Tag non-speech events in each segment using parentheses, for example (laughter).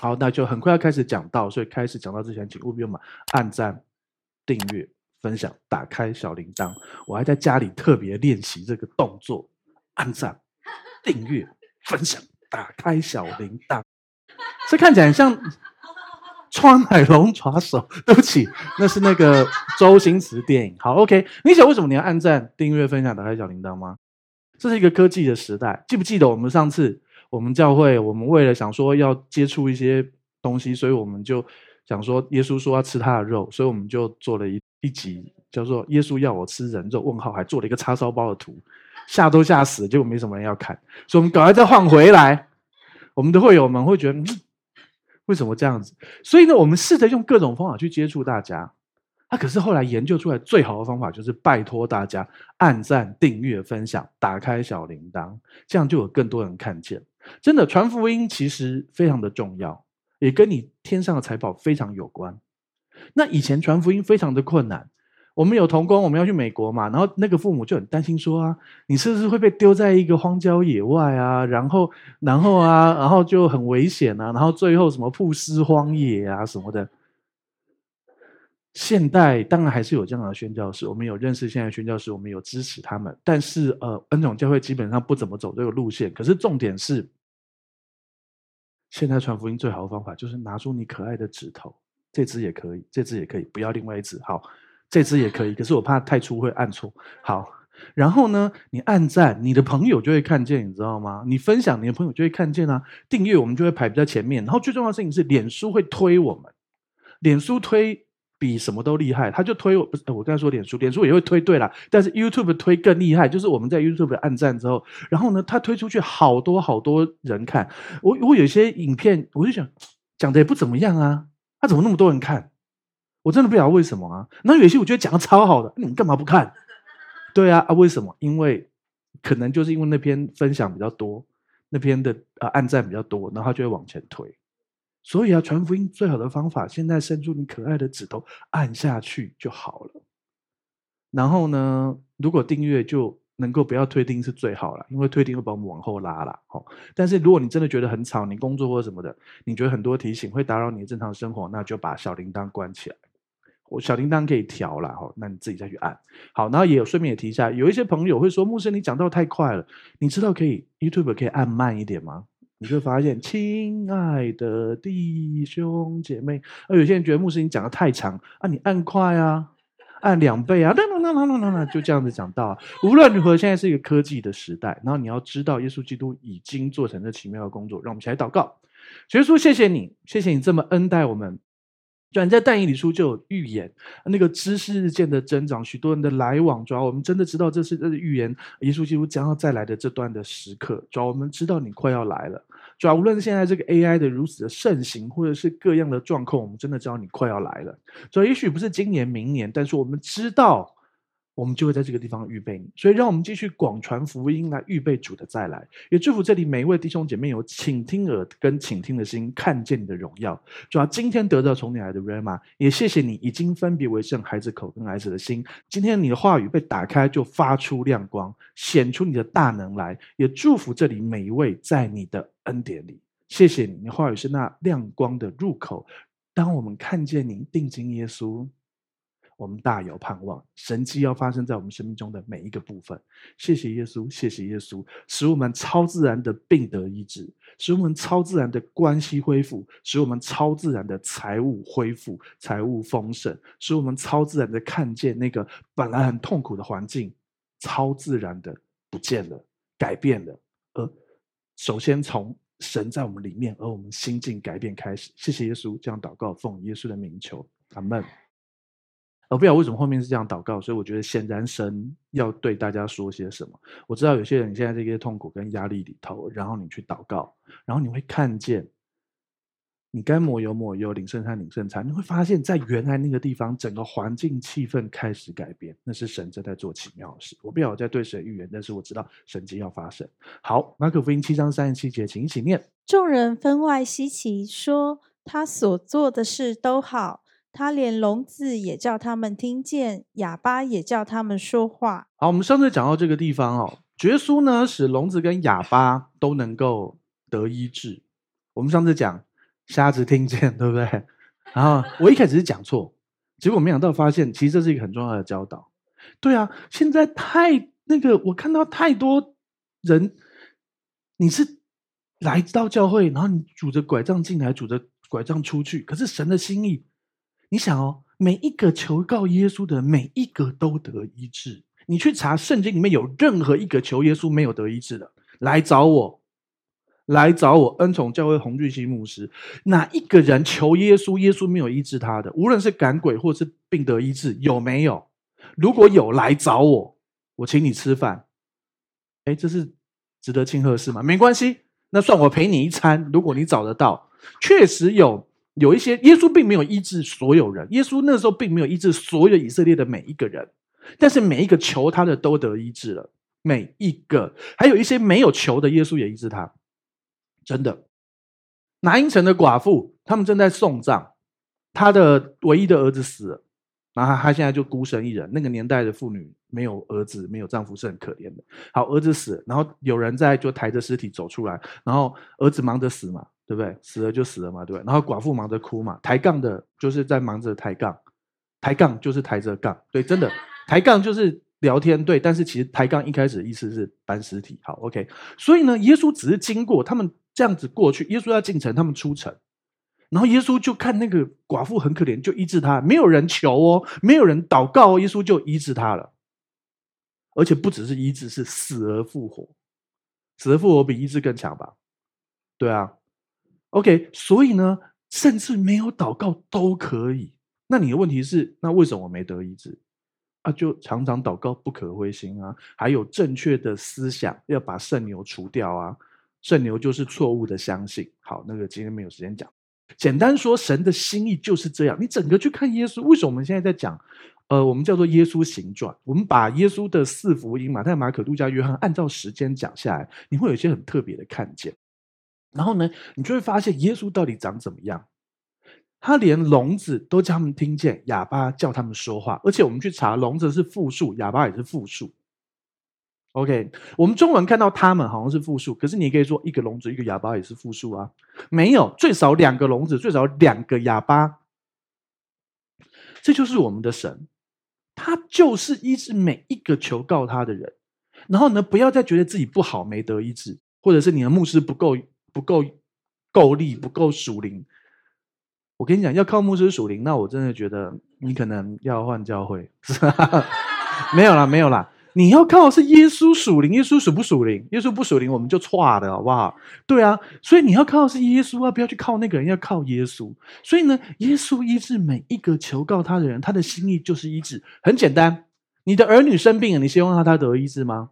好，那就很快要开始讲到，所以开始讲到之前，请务必嘛按赞、订阅、分享、打开小铃铛。我还在家里特别练习这个动作：按赞、订阅、分享、打开小铃铛。这看起来像川海龙爪手，对不起，那是那个周星驰电影。好，OK，你想为什么你要按赞、订阅、分享、打开小铃铛吗？这是一个科技的时代，记不记得我们上次？我们教会，我们为了想说要接触一些东西，所以我们就想说，耶稣说要吃他的肉，所以我们就做了一一集叫做《耶稣要我吃人肉》，问号还做了一个叉烧包的图，吓都吓死，结果没什么人要看，所以我们赶快再换回来。我们的会友们会觉得，嗯，为什么这样子？所以呢，我们试着用各种方法去接触大家。他、啊、可是后来研究出来最好的方法就是拜托大家按赞、订阅、分享、打开小铃铛，这样就有更多人看见。真的传福音其实非常的重要，也跟你天上的财宝非常有关。那以前传福音非常的困难，我们有童工，我们要去美国嘛，然后那个父母就很担心说啊，你是不是会被丢在一个荒郊野外啊？然后，然后啊，然后就很危险啊，然后最后什么曝尸荒野啊什么的。现代当然还是有这样的宣教士，我们有认识现在宣教士，我们有支持他们。但是呃，恩总教会基本上不怎么走这个路线。可是重点是，现在传福音最好的方法就是拿出你可爱的指头，这支也可以，这支也可以，不要另外一支。好，这支也可以，可是我怕太粗会按错。好，然后呢，你按赞，你的朋友就会看见，你知道吗？你分享，你的朋友就会看见啊。订阅我们就会排比较前面。然后最重要的事情是，脸书会推我们，脸书推。比什么都厉害，他就推我，不是我刚才说脸书，脸书也会推对啦，但是 YouTube 推更厉害，就是我们在 YouTube 按赞之后，然后呢，他推出去好多好多人看。我我有些影片，我就想讲的也不怎么样啊，他怎么那么多人看？我真的不晓得为什么啊。那有些我觉得讲的超好的，你们干嘛不看？对啊啊，为什么？因为可能就是因为那篇分享比较多，那篇的呃按赞比较多，然后他就会往前推。所以啊，传福音最好的方法，现在伸出你可爱的指头，按下去就好了。然后呢，如果订阅就能够不要退订是最好了，因为退订会把我们往后拉了。好，但是如果你真的觉得很吵，你工作或什么的，你觉得很多提醒会打扰你的正常生活，那就把小铃铛关起来。我小铃铛可以调了，哈，那你自己再去按。好，然后也有顺便也提一下，有一些朋友会说，牧师你讲到太快了，你知道可以 YouTube 可以按慢一点吗？你会发现，亲爱的弟兄姐妹，啊有些人觉得牧师你讲的太长啊，你按快啊，按两倍啊，那那那那那那，就这样子讲到啊。无论如何，现在是一个科技的时代，然后你要知道，耶稣基督已经做成这奇妙的工作，让我们一起来祷告。耶稣，谢谢你，谢谢你这么恩待我们。转在但以理书就有预言，那个知识日渐的增长，许多人的来往，主要我们真的知道这是这是预言，耶稣基督将要再来的这段的时刻，主要我们知道你快要来了，主要无论现在这个 AI 的如此的盛行，或者是各样的状况，我们真的知道你快要来了，所以也许不是今年明年，但是我们知道。我们就会在这个地方预备你，所以让我们继续广传福音来预备主的再来。也祝福这里每一位弟兄姐妹有倾听耳跟倾听的心，看见你的荣耀。主要今天得到从你来的 Rhema，也谢谢你已经分别为圣孩子口跟孩子的心。今天你的话语被打开，就发出亮光，显出你的大能来。也祝福这里每一位在你的恩典里。谢谢你，你话语是那亮光的入口。当我们看见你定睛耶稣。我们大有盼望，神迹要发生在我们生命中的每一个部分。谢谢耶稣，谢谢耶稣，使我们超自然的病得医治，使我们超自然的关系恢复，使我们超自然的财务恢复、财务丰盛，使我们超自然的看见那个本来很痛苦的环境，超自然的不见了、改变了。而首先从神在我们里面，而我们心境改变开始。谢谢耶稣，这样祷告，奉耶稣的名求，阿门。我不知道为什么后面是这样祷告，所以我觉得显然神要对大家说些什么。我知道有些人现在这些痛苦跟压力里头，然后你去祷告，然后你会看见，你该抹油抹油，领圣餐领圣餐，你会发现在原来那个地方，整个环境气氛开始改变，那是神正在做奇妙的事。我不晓得在对谁预言，但是我知道神迹要发生。好，马可福音七章三十七节，请一起念。众人分外稀奇，说他所做的事都好。他连聋子也叫他们听见，哑巴也叫他们说话。好，我们上次讲到这个地方哦，耶稣呢使聋子跟哑巴都能够得医治。我们上次讲瞎子听见，对不对？然后我一开始是讲错，结果没想到发现，其实这是一个很重要的教导。对啊，现在太那个，我看到太多人，你是来到教会，然后你拄着拐杖进来，拄着拐杖出去。可是神的心意，你想哦，每一个求告耶稣的，每一个都得医治。你去查圣经里面有任何一个求耶稣没有得医治的，来找我，来找我恩宠教会洪俊熙牧师。哪一个人求耶稣，耶稣没有医治他的？无论是赶鬼或是病得医治，有没有？如果有，来找我，我请你吃饭。哎，这是值得庆贺事吗？没关系，那算我陪你一餐。如果你找得到，确实有有一些，耶稣并没有医治所有人，耶稣那时候并没有医治所有以色列的每一个人。但是每一个求他的都得医治了，每一个，还有一些没有求的，耶稣也医治他。真的，拿因城的寡妇，他们正在送葬，他的唯一的儿子死了，然后他现在就孤身一人。那个年代的妇女没有儿子、没有丈夫是很可怜的。好，儿子死，然后有人在就抬着尸体走出来，然后儿子忙着死嘛，对不对？死了就死了嘛，对不对？然后寡妇忙着哭嘛，抬杠的就是在忙着抬杠，抬杠就是抬着杠，对，真的。抬杠就是聊天，对，但是其实抬杠一开始意思是搬尸体。好，OK，所以呢，耶稣只是经过他们这样子过去，耶稣要进城，他们出城，然后耶稣就看那个寡妇很可怜，就医治他，没有人求哦，没有人祷告哦，耶稣就医治他了，而且不只是医治，是死而复活，死而复活比医治更强吧？对啊，OK，所以呢，甚至没有祷告都可以。那你的问题是，那为什么我没得医治？啊，就常常祷告，不可灰心啊！还有正确的思想，要把圣牛除掉啊！圣牛就是错误的相信。好，那个今天没有时间讲。简单说，神的心意就是这样。你整个去看耶稣，为什么我们现在在讲？呃，我们叫做耶稣行传。我们把耶稣的四福音，马太、马可、路加、约翰，按照时间讲下来，你会有一些很特别的看见。然后呢，你就会发现耶稣到底长怎么样？他连聋子都叫他们听见，哑巴叫他们说话，而且我们去查，聋子是复数，哑巴也是复数。OK，我们中文看到他们好像是复数，可是你可以说一个聋子一个哑巴也是复数啊。没有，最少两个聋子，最少两个哑巴。这就是我们的神，他就是医治每一个求告他的人。然后呢，不要再觉得自己不好，没得医治，或者是你的牧师不够不够够力，不够属灵。我跟你讲，要靠牧师属灵，那我真的觉得你可能要换教会。(laughs) 没有啦，没有啦，你要靠的是耶稣属灵，耶稣属不属灵？耶稣不属灵，我们就错的好不好？对啊，所以你要靠的是耶稣啊，不要去靠那个人，要靠耶稣。所以呢，耶稣医治每一个求告他的人，他的心意就是医治。很简单，你的儿女生病了，你希望他他得医治吗？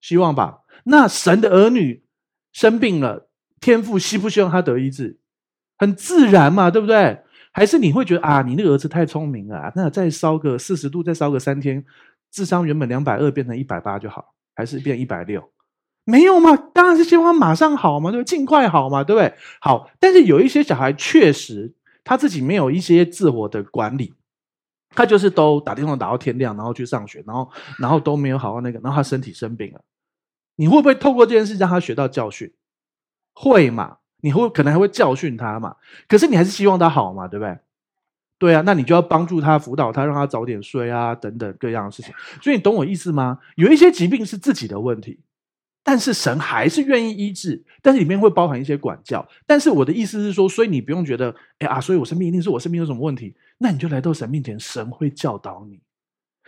希望吧。那神的儿女生病了，天父希不希望他得医治？很自然嘛，对不对？还是你会觉得啊，你那个儿子太聪明了，那再烧个四十度，再烧个三天，智商原本两百二变成一百八就好，还是变一百六？没有嘛？当然是希望他马上好嘛，对？尽快好嘛，对不对？好，但是有一些小孩确实他自己没有一些自我的管理，他就是都打电话打到天亮，然后去上学，然后然后都没有好好那个，然后他身体生病了，你会不会透过这件事让他学到教训？会嘛？你会可能还会教训他嘛？可是你还是希望他好嘛，对不对？对啊，那你就要帮助他、辅导他，让他早点睡啊，等等各样的事情。所以你懂我意思吗？有一些疾病是自己的问题，但是神还是愿意医治，但是里面会包含一些管教。但是我的意思是说，所以你不用觉得，哎啊，所以我生病一定是我生病有什么问题？那你就来到神面前，神会教导你。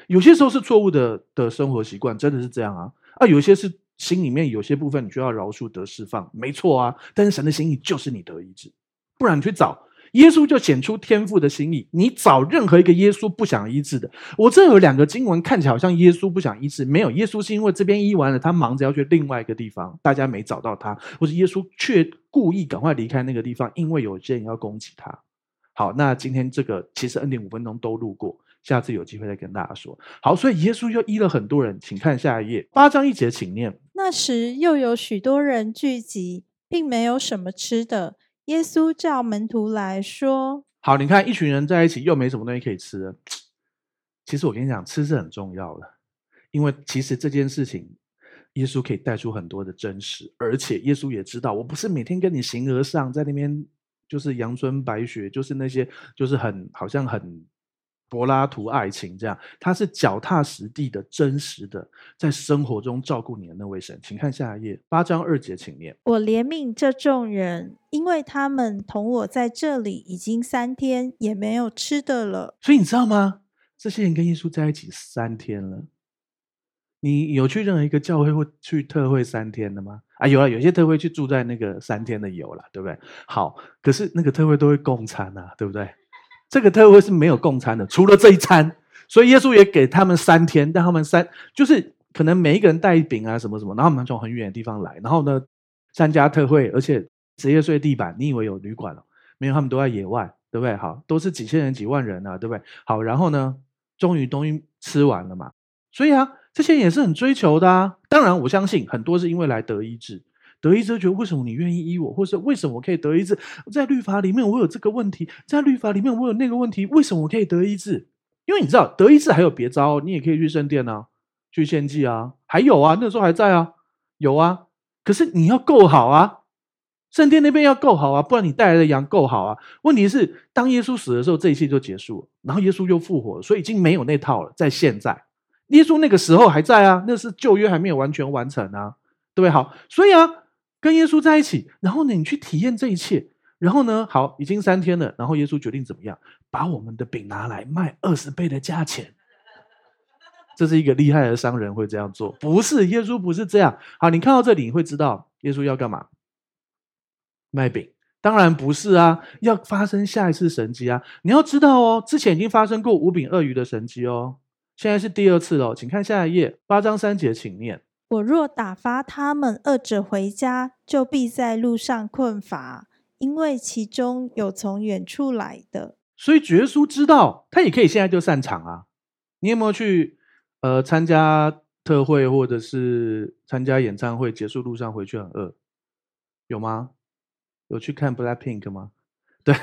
有些时候是错误的的生活习惯，真的是这样啊啊，有些是。心里面有些部分你需要饶恕得释放，没错啊。但是神的心意就是你得医治，不然你去找耶稣就显出天父的心意。你找任何一个耶稣不想医治的，我这有两个经文看起来好像耶稣不想医治，没有，耶稣是因为这边医完了，他忙着要去另外一个地方，大家没找到他，或者耶稣却故意赶快离开那个地方，因为有些人要攻击他。好，那今天这个其实恩典五分钟都录过。下次有机会再跟大家说。好，所以耶稣又医了很多人，请看下一页，八章一节，请念。那时又有许多人聚集，并没有什么吃的。耶稣叫门徒来说：“好，你看一群人在一起，又没什么东西可以吃。其实我跟你讲，吃是很重要的，因为其实这件事情，耶稣可以带出很多的真实，而且耶稣也知道，我不是每天跟你形而上在那边就是阳春白雪，就是那些就是很好像很。柏拉图爱情这样，他是脚踏实地的、真实的，在生活中照顾你的那位神。请看下一页，八章二节，请念：我怜悯这众人，因为他们同我在这里已经三天，也没有吃的了。所以你知道吗？这些人跟耶稣在一起三天了。你有去任何一个教会或去特会三天的吗？啊，有啊，有些特会去住在那个三天的有了，对不对？好，可是那个特会都会共餐啊，对不对？这个特会是没有共餐的，除了这一餐，所以耶稣也给他们三天，但他们三就是可能每一个人带一饼啊什么什么，然后他们从很远的地方来，然后呢参加特会，而且直接睡地板，你以为有旅馆了？没有，他们都在野外，对不对？好，都是几千人、几万人啊，对不对？好，然后呢，终于东西吃完了嘛，所以啊，这些也是很追求的啊。当然，我相信很多是因为来得医治。得医治，觉得为什么你愿意医我，或是为什么我可以得医治？在律法里面我有这个问题，在律法里面我有那个问题，为什么我可以得医治？因为你知道得医治还有别招，你也可以去圣殿啊，去献祭啊，还有啊，那时候还在啊，有啊。可是你要够好啊，圣殿那边要够好啊，不然你带来的羊够好啊。问题是，当耶稣死的时候，这一切就结束了，然后耶稣又复活了，所以已经没有那套了。在现在，耶稣那个时候还在啊，那是旧约还没有完全完成啊，对不对？好，所以啊。跟耶稣在一起，然后呢，你去体验这一切，然后呢，好，已经三天了，然后耶稣决定怎么样？把我们的饼拿来卖二十倍的价钱。这是一个厉害的商人会这样做，不是耶稣不是这样。好，你看到这里，你会知道耶稣要干嘛？卖饼？当然不是啊，要发生下一次神迹啊！你要知道哦，之前已经发生过五饼二鱼的神迹哦，现在是第二次了。请看下一页，八章三节，请念。我若打发他们饿着回家，就必在路上困乏，因为其中有从远处来的。所以主耶稣知道，他也可以现在就散场啊。你有没有去呃参加特会，或者是参加演唱会，结束路上回去很饿？有吗？有去看 Blackpink 吗？(laughs) 对，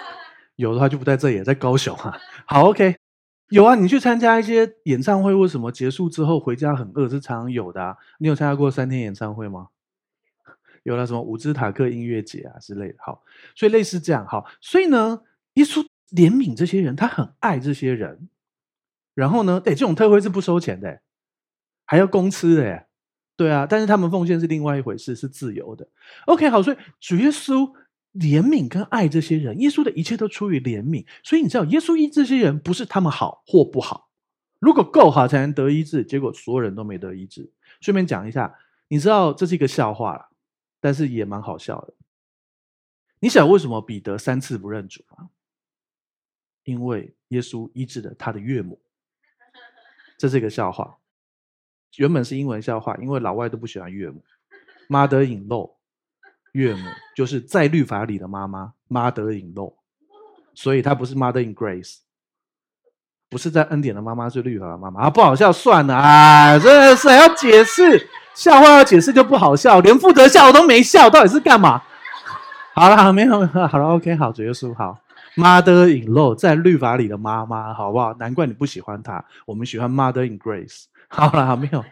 (laughs) 有的话就不在这里，在高雄啊。好，OK。有啊，你去参加一些演唱会为什么，结束之后回家很饿，是常常有的啊。你有参加过三天演唱会吗？有了什么伍兹塔克音乐节啊之类的。好，所以类似这样。好，所以呢，耶稣怜悯这些人，他很爱这些人。然后呢，对，这种特会是不收钱的，还要公吃的，对啊。但是他们奉献是另外一回事，是自由的。OK，好，所以主耶稣。怜悯跟爱这些人，耶稣的一切都出于怜悯，所以你知道，耶稣医这些人不是他们好或不好，如果够好才能得医治，结果所有人都没得医治。顺便讲一下，你知道这是一个笑话啦，但是也蛮好笑的。你想为什么彼得三次不认主吗？因为耶稣医治了他的岳母，这是一个笑话。原本是英文笑话，因为老外都不喜欢岳母妈的引漏。岳母就是在律法里的妈妈，mother-in-law，所以她不是 mother in grace，不是在恩典的妈妈，是律法的妈妈啊，不好笑算了啊，真的是还要解释，笑话要解释就不好笑，连负责笑我都没笑，到底是干嘛？(laughs) 好了，没有，(laughs) 好了，OK，好，主耶稣好，mother-in-law 在律法里的妈妈，好不好？难怪你不喜欢她，我们喜欢 mother in grace。好了，没有，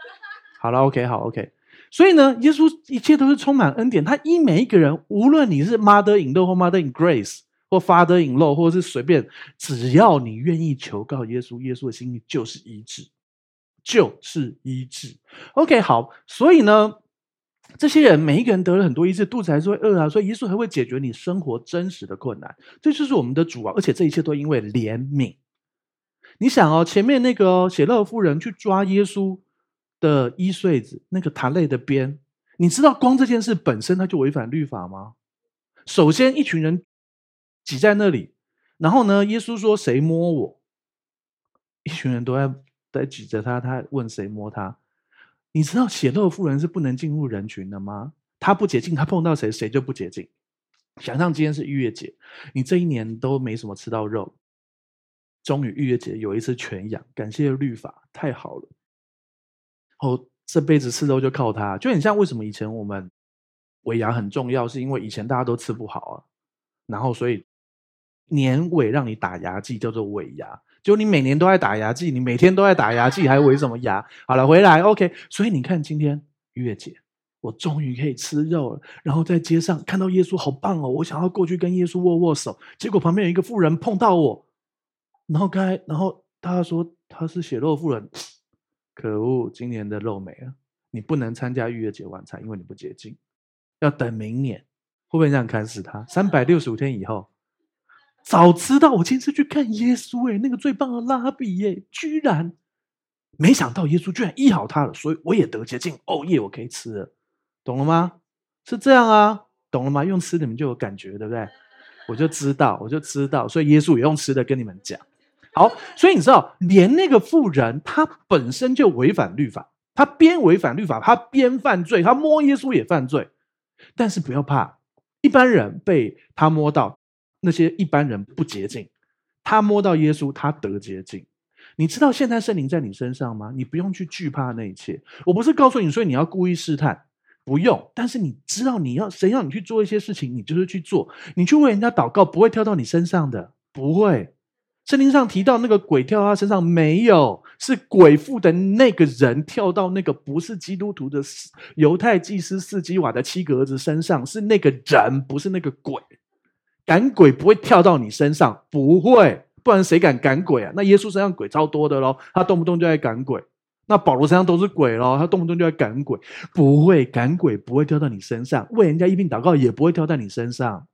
(laughs) 好了，OK，好，OK。所以呢，耶稣一切都是充满恩典。他一每一个人，无论你是 Mother in law 或 Mother in grace 或 Father in law，或者是随便，只要你愿意求告耶稣，耶稣的心意就是医治，就是医治。OK，好。所以呢，这些人每一个人得了很多医治，肚子还是会饿啊。所以耶稣还会解决你生活真实的困难。这就是我们的主啊！而且这一切都因为怜悯。你想哦，前面那个血勒夫人去抓耶稣。的衣穗子，那个塔类的边，你知道光这件事本身它就违反律法吗？首先，一群人挤在那里，然后呢，耶稣说：“谁摸我？”一群人都在在挤着他，他问谁摸他？你知道血漏妇人是不能进入人群的吗？他不洁净，他碰到谁，谁就不洁净。想象今天是逾越节，你这一年都没什么吃到肉，终于逾越节有一次全羊，感谢律法，太好了。哦，这辈子吃肉就靠它，就很像为什么以前我们尾牙很重要，是因为以前大家都吃不好啊，然后所以年尾让你打牙祭叫做尾牙，就你每年都在打牙祭，你每天都在打牙祭，还尾什么牙？好了，回来 OK，所以你看今天月姐，我终于可以吃肉了。然后在街上看到耶稣，好棒哦！我想要过去跟耶稣握握手，结果旁边有一个妇人碰到我，然后该，然后他说他是血肉妇人，可恶，今年的肉没了，你不能参加逾越节晚餐，因为你不洁净，要等明年。会不会这样砍死他？三百六十五天以后，早知道我今次去看耶稣诶，那个最棒的拉比耶，居然没想到耶稣居然医好他了，所以我也得洁净哦耶，我可以吃了。懂了吗？是这样啊，懂了吗？用吃你们就有感觉，对不对？我就知道，我就知道，所以耶稣也用吃的跟你们讲。好，所以你知道，连那个妇人，她本身就违反律法，她边违反律法，她边犯罪，她摸耶稣也犯罪。但是不要怕，一般人被他摸到，那些一般人不洁净，他摸到耶稣，他得洁净。你知道现在圣灵在你身上吗？你不用去惧怕那一切。我不是告诉你，所以你要故意试探。不用，但是你知道你要谁要你去做一些事情，你就是去做。你去为人家祷告，不会跳到你身上的，不会。圣经上提到那个鬼跳到他身上没有，是鬼附的那个人跳到那个不是基督徒的犹太祭司四基瓦的七个儿子身上，是那个人，不是那个鬼。赶鬼不会跳到你身上，不会，不然谁敢赶鬼啊？那耶稣身上鬼超多的咯，他动不动就在赶鬼。那保罗身上都是鬼咯，他动不动就在赶鬼，不会赶鬼，不会跳到你身上；为人家医病祷告，也不会跳在你身上，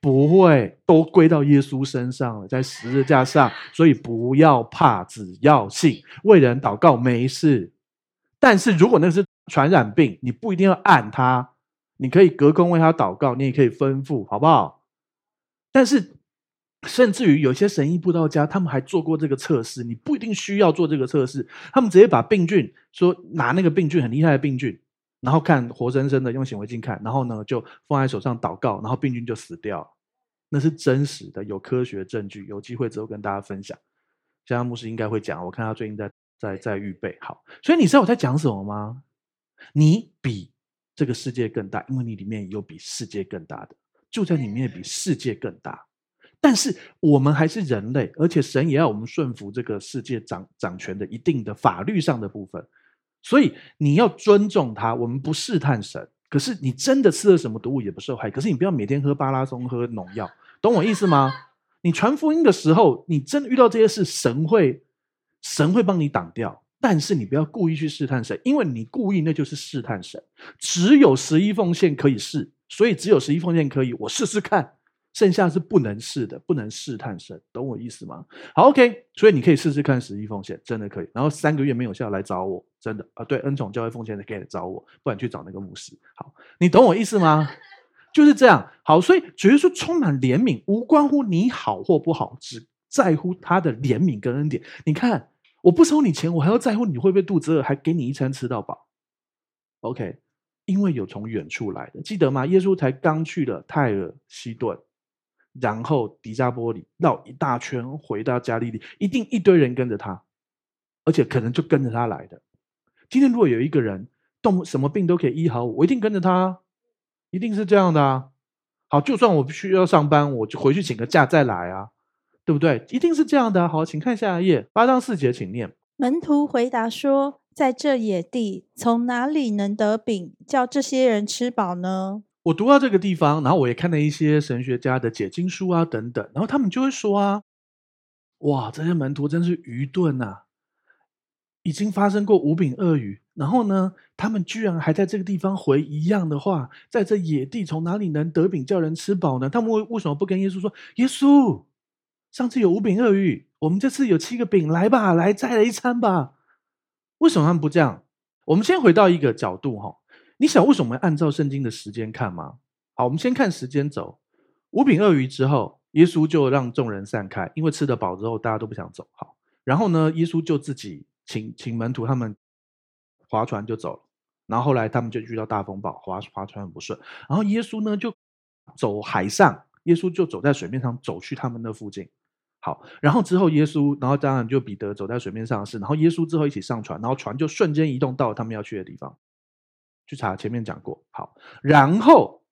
不会都归到耶稣身上了，在十字架上。所以不要怕，只要信，为人祷告没事。但是如果那是传染病，你不一定要按他，你可以隔空为他祷告，你也可以吩咐，好不好？但是。甚至于有些神医布道家，他们还做过这个测试。你不一定需要做这个测试，他们直接把病菌说拿那个病菌很厉害的病菌，然后看活生生的用显微镜看，然后呢就放在手上祷告，然后病菌就死掉。那是真实的，有科学证据。有机会之后跟大家分享。像牧师应该会讲，我看他最近在在在预备好。所以你知道我在讲什么吗？你比这个世界更大，因为你里面有比世界更大的，就在里面比世界更大。但是我们还是人类，而且神也要我们顺服这个世界掌掌权的一定的法律上的部分，所以你要尊重他。我们不试探神，可是你真的吃了什么毒物也不受害。可是你不要每天喝巴拉松、喝农药，懂我意思吗？你传福音的时候，你真的遇到这些事，神会神会帮你挡掉。但是你不要故意去试探神，因为你故意那就是试探神。只有十一奉献可以试，所以只有十一奉献可以，我试试看。剩下是不能试的，不能试探神，懂我意思吗？好，OK，所以你可以试试看十一奉献，真的可以。然后三个月没有效来找我，真的啊，对，恩宠教会奉献的可以来找我，不然去找那个牧师。好，你懂我意思吗？(laughs) 就是这样。好，所以主耶稣充满怜悯，无关乎你好或不好，只在乎他的怜悯跟恩典。你看，我不收你钱，我还要在乎你会不会肚子饿，还给你一餐吃到饱。OK，因为有从远处来的，记得吗？耶稣才刚去了泰尔西顿。然后迪加波利绕一大圈回到加利利，一定一堆人跟着他，而且可能就跟着他来的。今天如果有一个人动什么病都可以医好我，一定跟着他，一定是这样的啊。好，就算我不需要上班，我就回去请个假再来啊，对不对？一定是这样的啊。好，请看下一页，八章四节，请念。门徒回答说：“在这野地，从哪里能得饼叫这些人吃饱呢？”我读到这个地方，然后我也看了一些神学家的解经书啊等等，然后他们就会说啊，哇，这些门徒真是愚钝呐！已经发生过五饼二鱼，然后呢，他们居然还在这个地方回一样的话，在这野地从哪里能得饼叫人吃饱呢？他们为为什么不跟耶稣说，耶稣，上次有五饼二鱼，我们这次有七个饼，来吧，来再来一餐吧？为什么他们不这样？我们先回到一个角度哈。你想为什么按照圣经的时间看吗？好，我们先看时间轴。五饼二鱼之后，耶稣就让众人散开，因为吃得饱之后，大家都不想走。好，然后呢，耶稣就自己请请门徒他们划船就走了。然后后来他们就遇到大风暴，划划船很不顺。然后耶稣呢就走海上，耶稣就走在水面上走去他们那附近。好，然后之后耶稣，然后当然就彼得走在水面上的事，然后耶稣之后一起上船，然后船就瞬间移动到了他们要去的地方。去查前面讲过，好，然后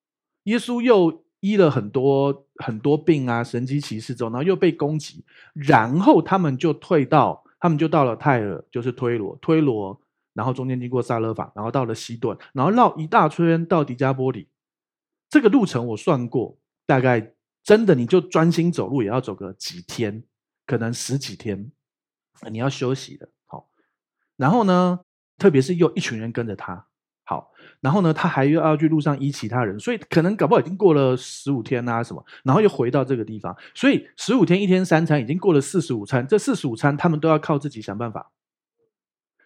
耶稣又医了很多很多病啊，神迹奇事之后，然后又被攻击，然后他们就退到，他们就到了泰尔，就是推罗，推罗然后中间经过撒勒法，然后到了西顿，然后绕一大圈到迪加波里。这个路程我算过，大概真的你就专心走路也要走个几天，可能十几天，你要休息的。好，然后呢，特别是又一群人跟着他。然后呢，他还又要去路上医其他人，所以可能搞不好已经过了十五天啊什么，然后又回到这个地方，所以十五天一天三餐已经过了四十五餐，这四十五餐他们都要靠自己想办法，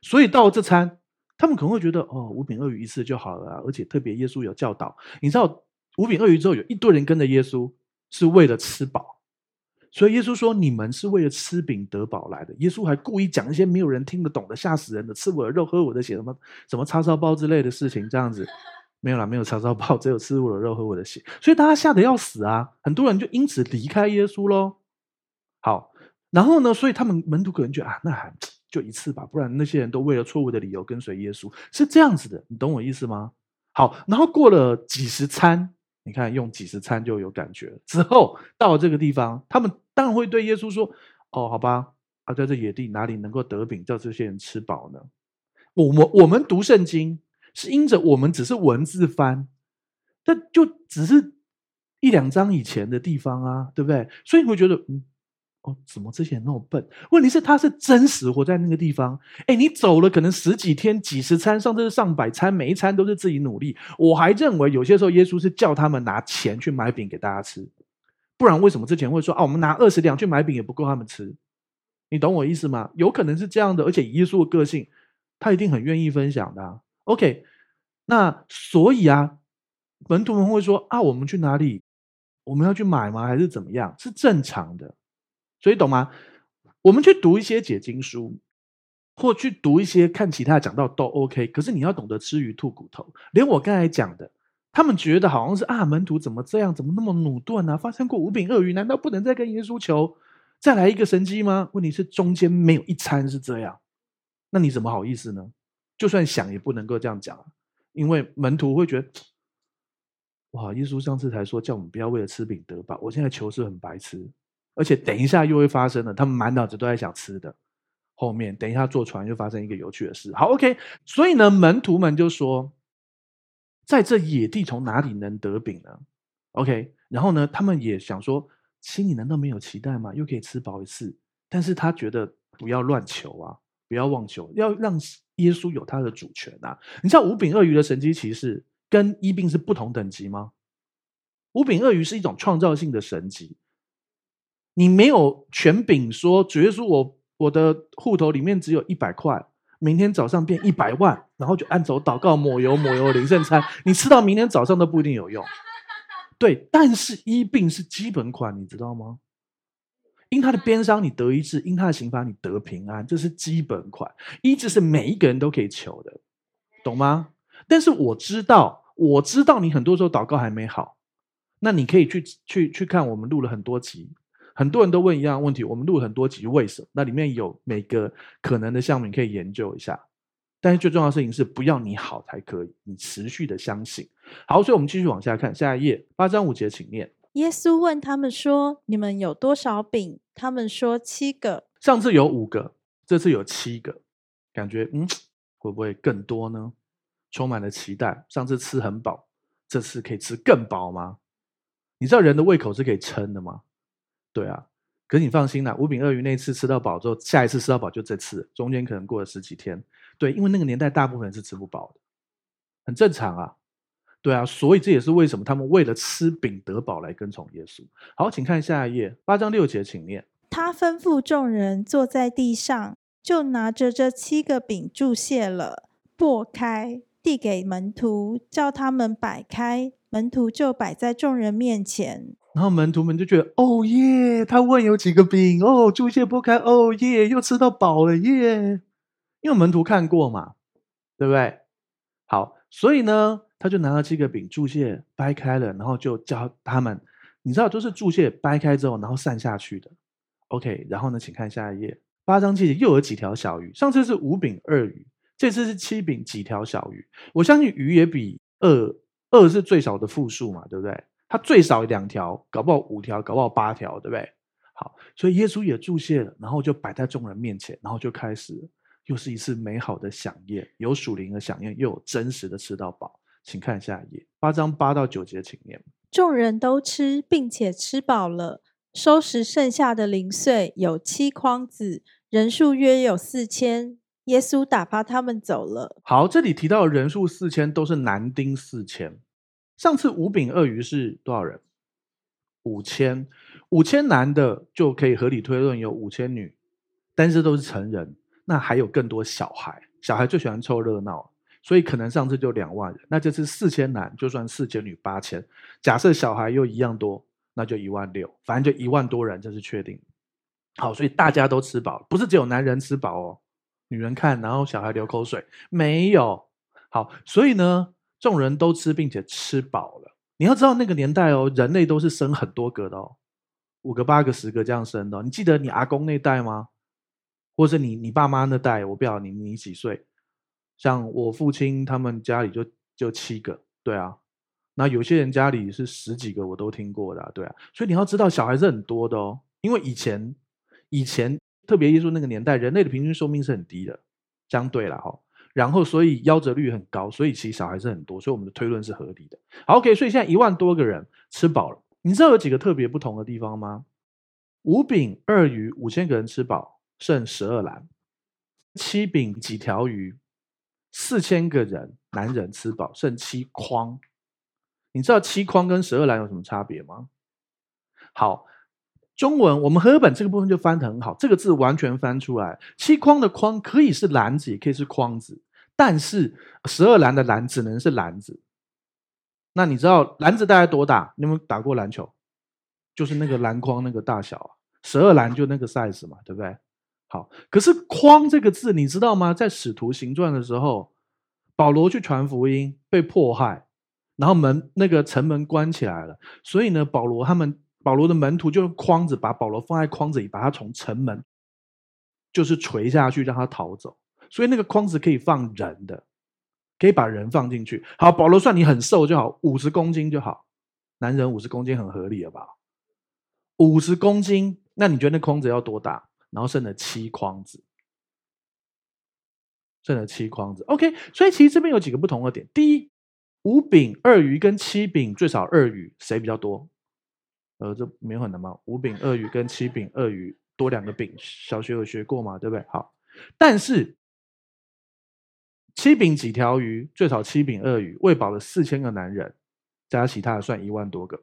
所以到了这餐，他们可能会觉得哦，五饼二鱼一次就好了，而且特别耶稣有教导，你知道五饼二鱼之后有一堆人跟着耶稣是为了吃饱。所以耶稣说：“你们是为了吃饼得饱来的。”耶稣还故意讲一些没有人听得懂的、吓死人的，吃我的肉、喝我的血，什么什么叉烧包之类的事情，这样子没有啦，没有叉烧包，(laughs) 只有吃我的肉、喝我的血。所以大家吓得要死啊！很多人就因此离开耶稣喽。好，然后呢，所以他们门徒可能觉得啊，那还就一次吧，不然那些人都为了错误的理由跟随耶稣，是这样子的，你懂我意思吗？好，然后过了几十餐。你看，用几十餐就有感觉。之后到这个地方，他们当然会对耶稣说：“哦，好吧，啊，在这野地哪里能够得饼叫这些人吃饱呢？”我们我们读圣经是因着我们只是文字翻，但就只是一两章以前的地方啊，对不对？所以你会觉得，嗯。哦，怎么之前那么笨？问题是他是真实活在那个地方。哎，你走了可能十几天、几十餐，甚至是上百餐，每一餐都是自己努力。我还认为有些时候耶稣是叫他们拿钱去买饼给大家吃，不然为什么之前会说啊，我们拿二十两去买饼也不够他们吃？你懂我意思吗？有可能是这样的，而且耶稣的个性，他一定很愿意分享的啊。OK，那所以啊，门徒们会说啊，我们去哪里？我们要去买吗？还是怎么样？是正常的。所以懂吗？我们去读一些解经书，或去读一些看其他讲道都 OK。可是你要懂得吃鱼吐骨头。连我刚才讲的，他们觉得好像是啊，门徒怎么这样，怎么那么鲁钝呢？发生过五饼二鱼，难道不能再跟耶稣求再来一个神迹吗？问题是中间没有一餐是这样，那你怎么好意思呢？就算想也不能够这样讲，因为门徒会觉得，哇，耶稣上次才说叫我们不要为了吃饼得饱，我现在求是很白痴。而且等一下又会发生了，他们满脑子都在想吃的。后面等一下坐船又发生一个有趣的事。好，OK，所以呢，门徒们就说，在这野地从哪里能得饼呢？OK，然后呢，他们也想说，心里难道没有期待吗？又可以吃饱一次。但是他觉得不要乱求啊，不要妄求，要让耶稣有他的主权啊。你知道五饼二鱼的神迹奇事跟一病是不同等级吗？五饼二鱼是一种创造性的神迹。你没有权柄说，主耶稣，我我的户头里面只有一百块，明天早上变 (laughs) 一百万，然后就按手祷告抹油抹油领圣餐，(laughs) 你吃到明天早上都不一定有用。对，但是医病是基本款，你知道吗？因他的鞭伤你得医治，因他的刑罚你得平安，这是基本款。医治是每一个人都可以求的，懂吗？但是我知道，我知道你很多时候祷告还没好，那你可以去去去看我们录了很多集。很多人都问一样问题，我们录很多集，为什么？那里面有每个可能的项目，你可以研究一下。但是最重要的事情是，不要你好才可以，你持续的相信。好，所以我们继续往下看，下一页八章五节，请念。耶稣问他们说：“你们有多少饼？”他们说：“七个。”上次有五个，这次有七个，感觉嗯，会不会更多呢？充满了期待。上次吃很饱，这次可以吃更饱吗？你知道人的胃口是可以撑的吗？对啊，可是你放心啦，五饼二鱼那次吃到饱之后，下一次吃到饱就这次，中间可能过了十几天。对，因为那个年代大部分人是吃不饱的，很正常啊。对啊，所以这也是为什么他们为了吃饼得饱来跟从耶稣。好，请看下一页，八章六节，请念。他吩咐众人坐在地上，就拿着这七个饼祝谢了，擘开，递给门徒，叫他们摆开，门徒就摆在众人面前。然后门徒们就觉得，哦耶！他问有几个饼，哦，祝谢剥开，哦耶！又吃到饱了耶！因为门徒看过嘛，对不对？好，所以呢，他就拿了七个饼，祝谢掰开了，然后就叫他们，你知道，都是祝谢掰开之后，然后散下去的。OK，然后呢，请看下一页，八章七节又有几条小鱼。上次是五饼二鱼，这次是七饼几条小鱼。我相信鱼也比二二是最少的复数嘛，对不对？它最少两条，搞不好五条，搞不好八条，对不对？好，所以耶稣也注谢了，然后就摆在众人面前，然后就开始，又是一次美好的饗宴，有属灵的饗宴，又有真实的吃到饱。请看下一页，八章八到九节，请念。众人都吃，并且吃饱了，收拾剩下的零碎，有七筐子，人数约有四千。耶稣打发他们走了。好，这里提到的人数四千，都是男丁四千。上次五饼鳄鱼是多少人？五千，五千男的就可以合理推论有五千女，但是都是成人，那还有更多小孩，小孩最喜欢凑热闹，所以可能上次就两万人，那这次四千男就算四千女八千，假设小孩又一样多，那就一万六，反正就一万多人，这是确定。好，所以大家都吃饱，不是只有男人吃饱哦，女人看，然后小孩流口水，没有。好，所以呢。众人都吃，并且吃饱了。你要知道那个年代哦，人类都是生很多个的哦，五个、八个、十个这样生的。你记得你阿公那代吗？或者你你爸妈那代？我不知道你你几岁？像我父亲他们家里就就七个，对啊。那有些人家里是十几个，我都听过的，对啊。所以你要知道，小孩是很多的哦，因为以前以前特别耶稣那个年代，人类的平均寿命是很低的，相对了哈。然后，所以夭折率很高，所以其实小孩是很多，所以我们的推论是合理的。好，OK，所以现在一万多个人吃饱了，你知道有几个特别不同的地方吗？五饼二鱼，五千个人吃饱，剩十二篮；七饼几条鱼，四千个人男人吃饱，剩七筐。你知道七筐跟十二篮有什么差别吗？好。中文我们和本这个部分就翻得很好，这个字完全翻出来。七筐的筐可以是篮子，也可以是筐子，但是十二篮的篮只能是篮子。那你知道篮子大概多大？你有没有打过篮球？就是那个篮筐那个大小啊，十二篮就那个 size 嘛，对不对？好，可是筐这个字你知道吗？在使徒行传的时候，保罗去传福音被迫害，然后门那个城门关起来了，所以呢，保罗他们。保罗的门徒就用筐子把保罗放在筐子里，把他从城门就是垂下去，让他逃走。所以那个筐子可以放人的，可以把人放进去。好，保罗算你很瘦就好，五十公斤就好。男人五十公斤很合理了吧？五十公斤，那你觉得那筐子要多大？然后剩了七筐子，剩了七筐子。OK，所以其实这边有几个不同的点。第一，五饼二鱼跟七饼最少二鱼，谁比较多？呃，这没有很难吗？五饼二鱼跟七饼二鱼多两个饼，小学有学过嘛？对不对？好，但是七饼几条鱼，最少七饼二鱼喂饱了四千个男人，加其他的算一万多个。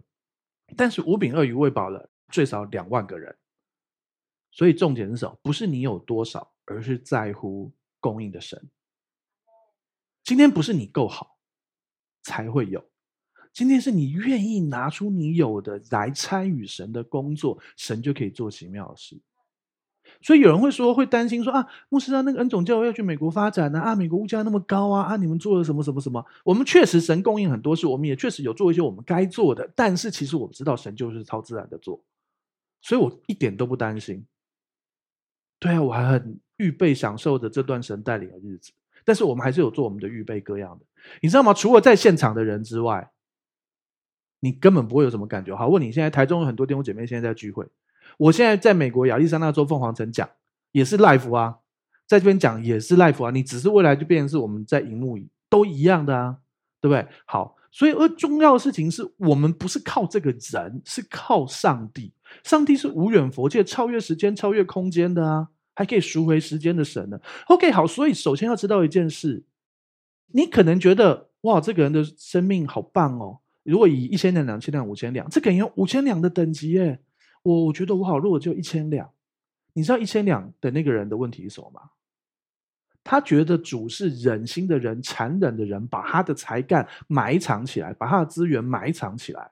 但是五饼二鱼喂饱了最少两万个人，所以重点是什么？不是你有多少，而是在乎供应的神。今天不是你够好才会有。今天是你愿意拿出你有的来参与神的工作，神就可以做奇妙的事。所以有人会说，会担心说啊，牧师啊，那个恩总教会要去美国发展呢啊，美国物价那么高啊啊，你们做了什么什么什么？我们确实神供应很多事，我们也确实有做一些我们该做的，但是其实我们知道神就是超自然的做，所以我一点都不担心。对啊，我还很预备享受着这段神带领的日子，但是我们还是有做我们的预备各样的，你知道吗？除了在现场的人之外。你根本不会有什么感觉。好，问你现在台中有很多弟兄姐妹现在在聚会，我现在在美国亚利桑那州凤凰城讲也是 live 啊，在这边讲也是 live 啊，你只是未来就变成是我们在荧幕里都一样的啊，对不对？好，所以而重要的事情是我们不是靠这个人，是靠上帝。上帝是无远佛界、超越时间、超越空间的啊，还可以赎回时间的神呢。OK，好，所以首先要知道一件事，你可能觉得哇，这个人的生命好棒哦。如果以一千两、两千两、五千两，这可以用五千两的等级耶。我我觉得我好弱，就一千两。你知道一千两的那个人的问题是什么吗？他觉得主是忍心的人、残忍的人，把他的才干埋藏起来，把他的资源埋藏起来。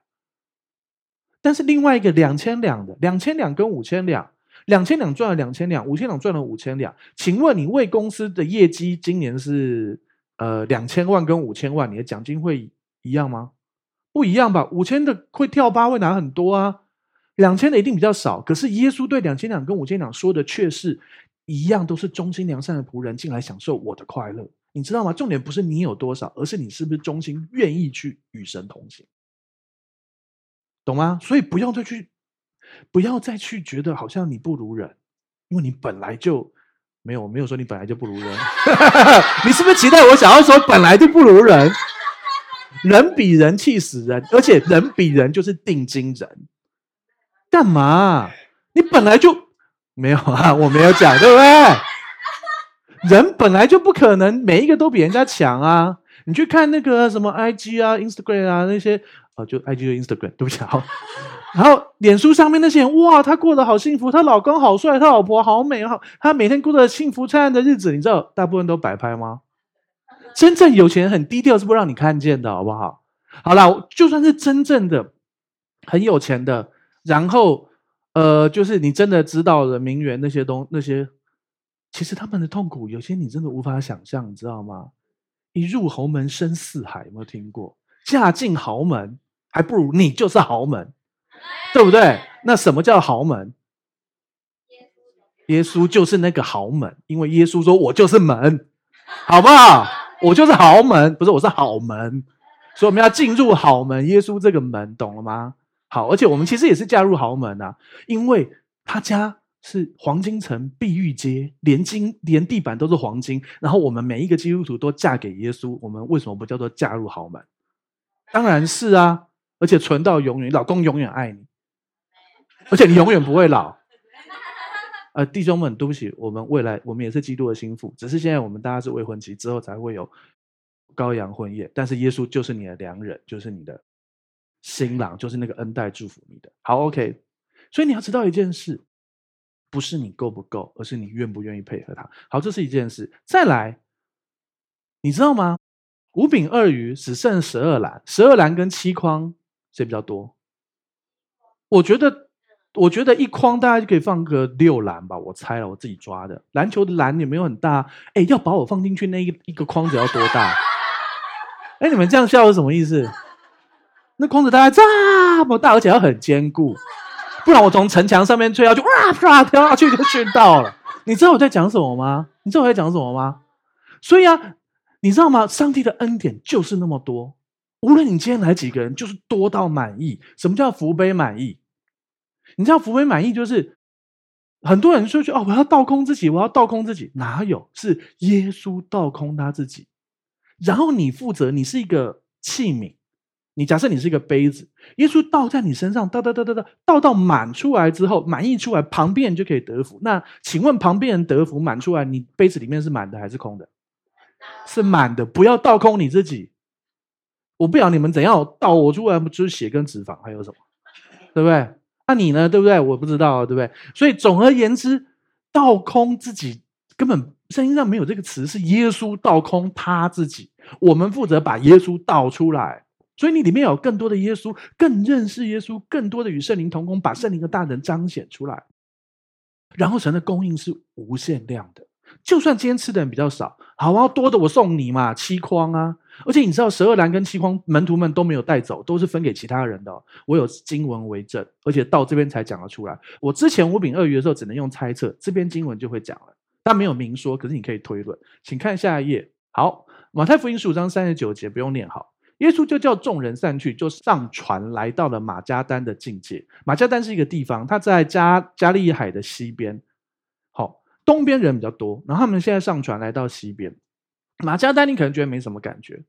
但是另外一个两千两的，两千两跟五千两，两千两赚了两千两，五千两赚了五千两。请问你为公司的业绩今年是呃两千万跟五千万，你的奖金会一样吗？不一样吧？五千的会跳八，会拿很多啊。两千的一定比较少。可是耶稣对两千两跟五千两说的却是一样，都是忠心良善的仆人进来享受我的快乐。你知道吗？重点不是你有多少，而是你是不是忠心，愿意去与神同行，懂吗？所以不要再去，不要再去觉得好像你不如人，因为你本来就没有，我没有说你本来就不如人。(laughs) 你是不是期待我想要说本来就不如人？人比人气死人，而且人比人就是定金人。干嘛？你本来就没有啊，我没有讲，对不对？人本来就不可能每一个都比人家强啊。你去看那个什么 IG 啊、Instagram 啊那些，哦，就 IG 和 Instagram，对不起，啊。然后脸书上面那些人，哇，他过得好幸福，他老公好帅，他老婆好美，好，他每天过着幸福灿烂的日子。你知道大部分都摆拍吗？真正有钱人很低调，是不让你看见的，好不好？好啦，就算是真正的很有钱的，然后呃，就是你真的知道的名媛那些东那些，其实他们的痛苦，有些你真的无法想象，你知道吗？一入侯门深似海，有没有听过？嫁进豪门，还不如你就是豪门，对不对？那什么叫豪门？耶稣就是那个豪门，因为耶稣说：“我就是门，好不好？我就是豪门，不是我是好门，所以我们要进入豪门，耶稣这个门，懂了吗？好，而且我们其实也是嫁入豪门啊，因为他家。”是黄金城、碧玉街，连金连地板都是黄金。然后我们每一个基督徒都嫁给耶稣，我们为什么不叫做嫁入豪门？当然是啊，而且存到永远，老公永远爱你，而且你永远不会老。呃，弟兄们，对不起，我们未来我们也是基督的心腹，只是现在我们大家是未婚妻，之后才会有羔羊婚宴。但是耶稣就是你的良人，就是你的新郎，就是那个恩待祝福你的。好，OK。所以你要知道一件事。不是你够不够，而是你愿不愿意配合他。好，这是一件事。再来，你知道吗？五饼二鱼只剩十二篮，十二篮跟七筐谁比较多？我觉得，我觉得一筐大概就可以放个六篮吧。我猜了，我自己抓的。篮球的篮也没有很大，哎，要把我放进去那一一个筐子要多大？(laughs) 哎，你们这样笑是什么意思？那筐子大概这么大，而且要很坚固。不然我从城墙上面跳下去，哇啪跳下去就殉道了。你知道我在讲什么吗？你知道我在讲什么吗？所以啊，你知道吗？上帝的恩典就是那么多，无论你今天来几个人，就是多到满意。什么叫福杯满意？你知道福杯满溢就是很多人说句哦，我要倒空自己，我要倒空自己，哪有？是耶稣倒空他自己，然后你负责，你是一个器皿。你假设你是一个杯子，耶稣倒在你身上，倒倒倒倒倒，倒到满出来之后，满溢出来，旁边人就可以得福。那请问旁边人得福满出来，你杯子里面是满的还是空的？是满的，不要倒空你自己。我不晓得你们怎样倒我出来，不就是血跟脂肪，还有什么？对不对？那你呢？对不对？我不知道，对不对？所以总而言之，倒空自己根本圣经上没有这个词，是耶稣倒空他自己，我们负责把耶稣倒出来。所以你里面有更多的耶稣，更认识耶稣，更多的与圣灵同工，把圣灵的大能彰显出来。然后神的供应是无限量的，就算今天吃的人比较少，好啊，多的我送你嘛，七筐啊！而且你知道十二篮跟七筐，门徒们都没有带走，都是分给其他人的。我有经文为证，而且到这边才讲了出来。我之前五饼二鱼的时候只能用猜测，这边经文就会讲了，但没有明说，可是你可以推论。请看下一页。好，马太福音十五章三十九节，不用念好。耶稣就叫众人散去，就上船来到了马加丹的境界。马加丹是一个地方，它在加加利海的西边。好，东边人比较多，然后他们现在上船来到西边。马加丹你可能觉得没什么感觉，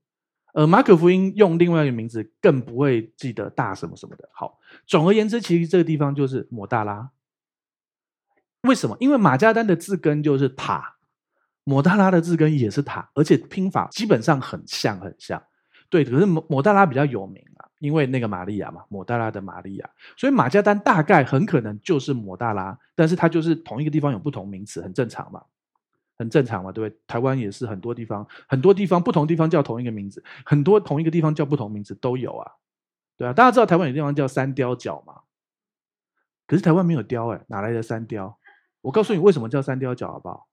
呃，马可福音用另外一个名字，更不会记得大什么什么的。好，总而言之，其实这个地方就是抹大拉。为什么？因为马加丹的字根就是塔，抹大拉的字根也是塔，而且拼法基本上很像，很像。对，可是抹抹大拉比较有名啊，因为那个玛利亚嘛，抹大拉的玛利亚，所以马加丹大概很可能就是抹大拉，但是它就是同一个地方有不同名词，很正常嘛，很正常嘛，对不对？台湾也是很多地方，很多地方不同地方叫同一个名字，很多同一个地方叫不同名字都有啊，对啊，大家知道台湾有地方叫三雕角吗？可是台湾没有雕哎，哪来的三雕？我告诉你为什么叫三雕角好不好？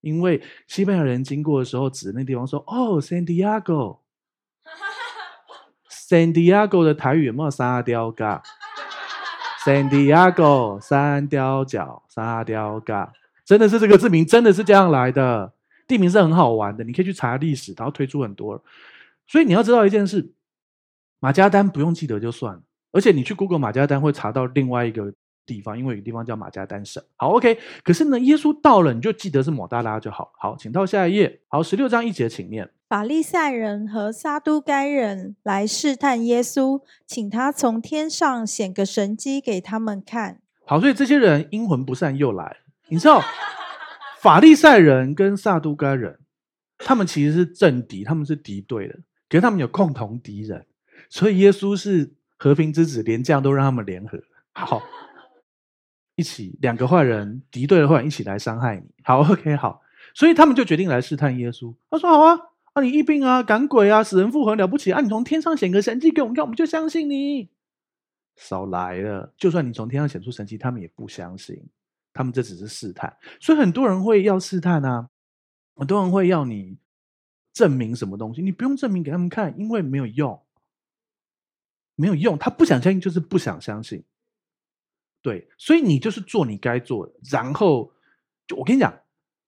因为西班牙人经过的时候指那地方说，哦，San Diego。San Diego 的台语有没有三貂角？San Diego 三雕角，三雕角，真的是这个字名，真的是这样来的。地名是很好玩的，你可以去查历史，然后推出很多。所以你要知道一件事，马加丹不用记得就算了，而且你去 Google 马加丹会查到另外一个地方，因为有个地方叫马加丹省。好，OK。可是呢，耶稣到了，你就记得是抹大拉就好。好，请到下一页。好，十六章一节，请念。法利赛人和撒都该人来试探耶稣，请他从天上显个神迹给他们看。好，所以这些人阴魂不散又来。你知道，(laughs) 法利赛人跟撒都该人，他们其实是政敌，他们是敌对的，可是他们有共同敌人，所以耶稣是和平之子，连这样都让他们联合。好。一起两个坏人敌对的坏人一起来伤害你，好，OK，好，所以他们就决定来试探耶稣。他说：“好啊，啊，你疫病啊，赶鬼啊，死人复活了不起啊，你从天上显个神迹给我们看，我们就相信你。”少来了，就算你从天上显出神迹，他们也不相信。他们这只是试探，所以很多人会要试探啊，很多人会要你证明什么东西，你不用证明给他们看，因为没有用，没有用，他不想相信就是不想相信。对，所以你就是做你该做的，然后就我跟你讲，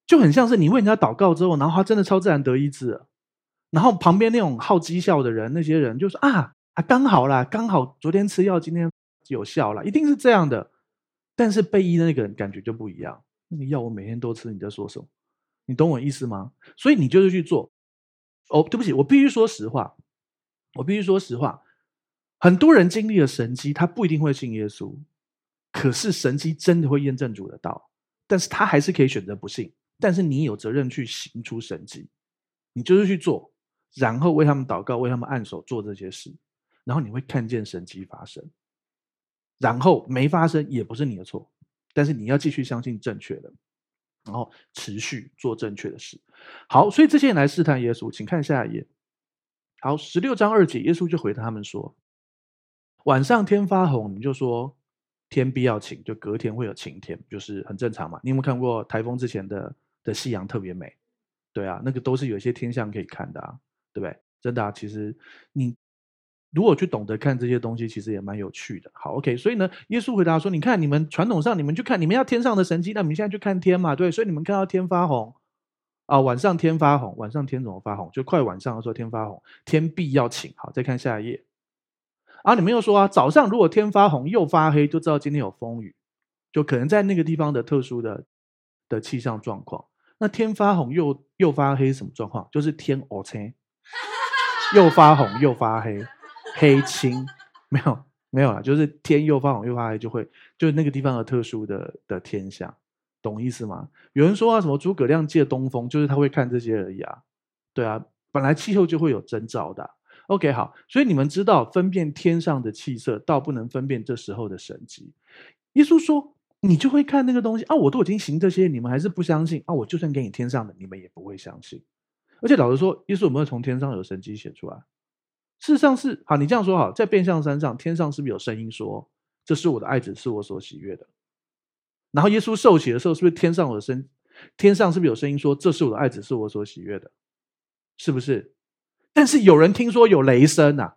就很像是你为人家祷告之后，然后他真的超自然得医治，然后旁边那种好讥笑的人，那些人就说啊啊，刚好啦，刚好昨天吃药，今天有效了，一定是这样的。但是被医的那个人感觉就不一样，那个药我每天都吃，你在说什么？你懂我意思吗？所以你就是去做。哦，对不起，我必须说实话，我必须说实话，很多人经历了神迹，他不一定会信耶稣。可是神迹真的会验证主的道，但是他还是可以选择不信。但是你有责任去行出神迹，你就是去做，然后为他们祷告，为他们按手做这些事，然后你会看见神迹发生。然后没发生也不是你的错，但是你要继续相信正确的，然后持续做正确的事。好，所以这些人来试探耶稣，请看下一页。好，十六章二节，耶稣就回答他们说：“晚上天发红，你就说。”天必要晴，就隔天会有晴天，就是很正常嘛。你有没有看过台风之前的的夕阳特别美？对啊，那个都是有一些天象可以看的啊，对不对？真的啊，其实你如果去懂得看这些东西，其实也蛮有趣的。好，OK，所以呢，耶稣回答说：“你看，你们传统上你们去看，你们要天上的神迹，那你们现在去看天嘛，对，所以你们看到天发红啊，晚上天发红，晚上天怎么发红？就快晚上的时候天发红，天必要晴。好，再看下一页。”啊，你们又说啊，早上如果天发红又发黑，就知道今天有风雨，就可能在那个地方的特殊的的气象状况。那天发红又又发黑什么状况？就是天黑青，(laughs) 又发红又发黑，(laughs) 黑青没有没有啊，就是天又发红又发黑，就会就是那个地方的特殊的的天象，懂意思吗？有人说啊，什么诸葛亮借东风，就是他会看这些而已啊。对啊，本来气候就会有征兆的。OK，好，所以你们知道分辨天上的气色，倒不能分辨这时候的神迹。耶稣说：“你就会看那个东西啊，我都已经行这些，你们还是不相信啊？我就算给你天上的，你们也不会相信。而且老实说，耶稣有没有从天上有神迹写出来？事实上是好，你这样说好，在变相山上，天上是不是有声音说：‘这是我的爱子，是我所喜悦的’？然后耶稣受洗的时候，是不是天上有声？天上是不是有声音说：‘这是我的爱子，是我所喜悦的’？是不是？”但是有人听说有雷声啊，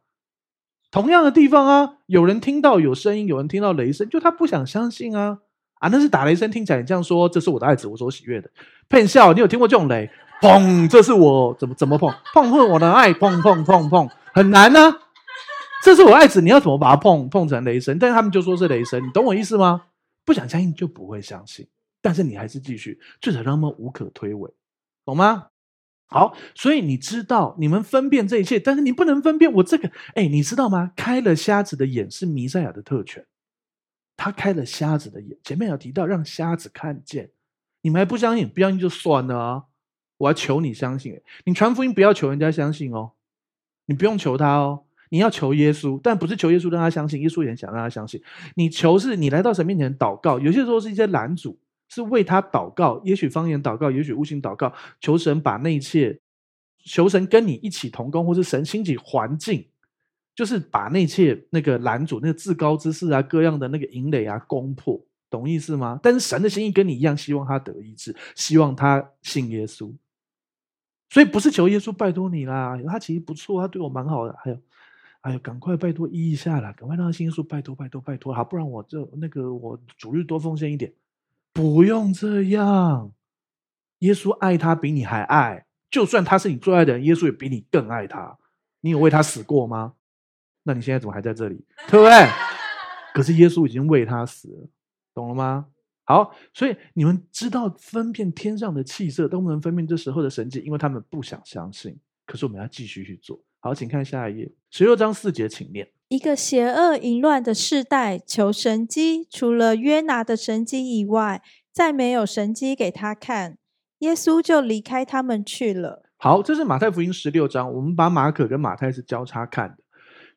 同样的地方啊，有人听到有声音，有人听到雷声，就他不想相信啊啊，那是打雷声，听起来你这样说，这是我的爱子，我所喜悦的。骗笑，你有听过这种雷？砰，这是我怎么怎么碰碰碰我的爱，碰碰碰碰，很难呢、啊。这是我爱子，你要怎么把它碰碰成雷声？但是他们就说是雷声，你懂我意思吗？不想相信就不会相信，但是你还是继续，至少让他们无可推诿，懂吗？好，所以你知道你们分辨这一切，但是你不能分辨我这个。哎，你知道吗？开了瞎子的眼是弥赛亚的特权，他开了瞎子的眼。前面有提到让瞎子看见，你们还不相信？不相信就算了啊！我要求你相信。你传福音不要求人家相信哦，你不用求他哦，你要求耶稣，但不是求耶稣让他相信，耶稣也想让他相信。你求是你来到神面前祷告，有些时候是一些拦阻。是为他祷告，也许方言祷告，也许悟性祷告，求神把那一切，求神跟你一起同工，或是神兴起环境，就是把那一切那个拦阻、那个至高之事啊，各样的那个营垒啊攻破，懂意思吗？但是神的心意跟你一样，希望他得医治，希望他信耶稣，所以不是求耶稣拜托你啦，他其实不错，他对我蛮好的，还有，还有，赶快拜托医一下啦，赶快让耶稣，拜托拜托拜托，好，不然我这那个我主日多奉献一点。不用这样，耶稣爱他比你还爱，就算他是你最爱的人，耶稣也比你更爱他。你有为他死过吗？那你现在怎么还在这里？对不对？可是耶稣已经为他死了，懂了吗？好，所以你们知道分辨天上的气色都不能分辨这时候的神迹，因为他们不想相信。可是我们要继续去做。好，请看下一页，十六章四节，请念。一个邪恶淫乱的世代求神迹，除了约拿的神迹以外，再没有神迹给他看。耶稣就离开他们去了。好，这是马太福音十六章，我们把马可跟马太是交叉看的。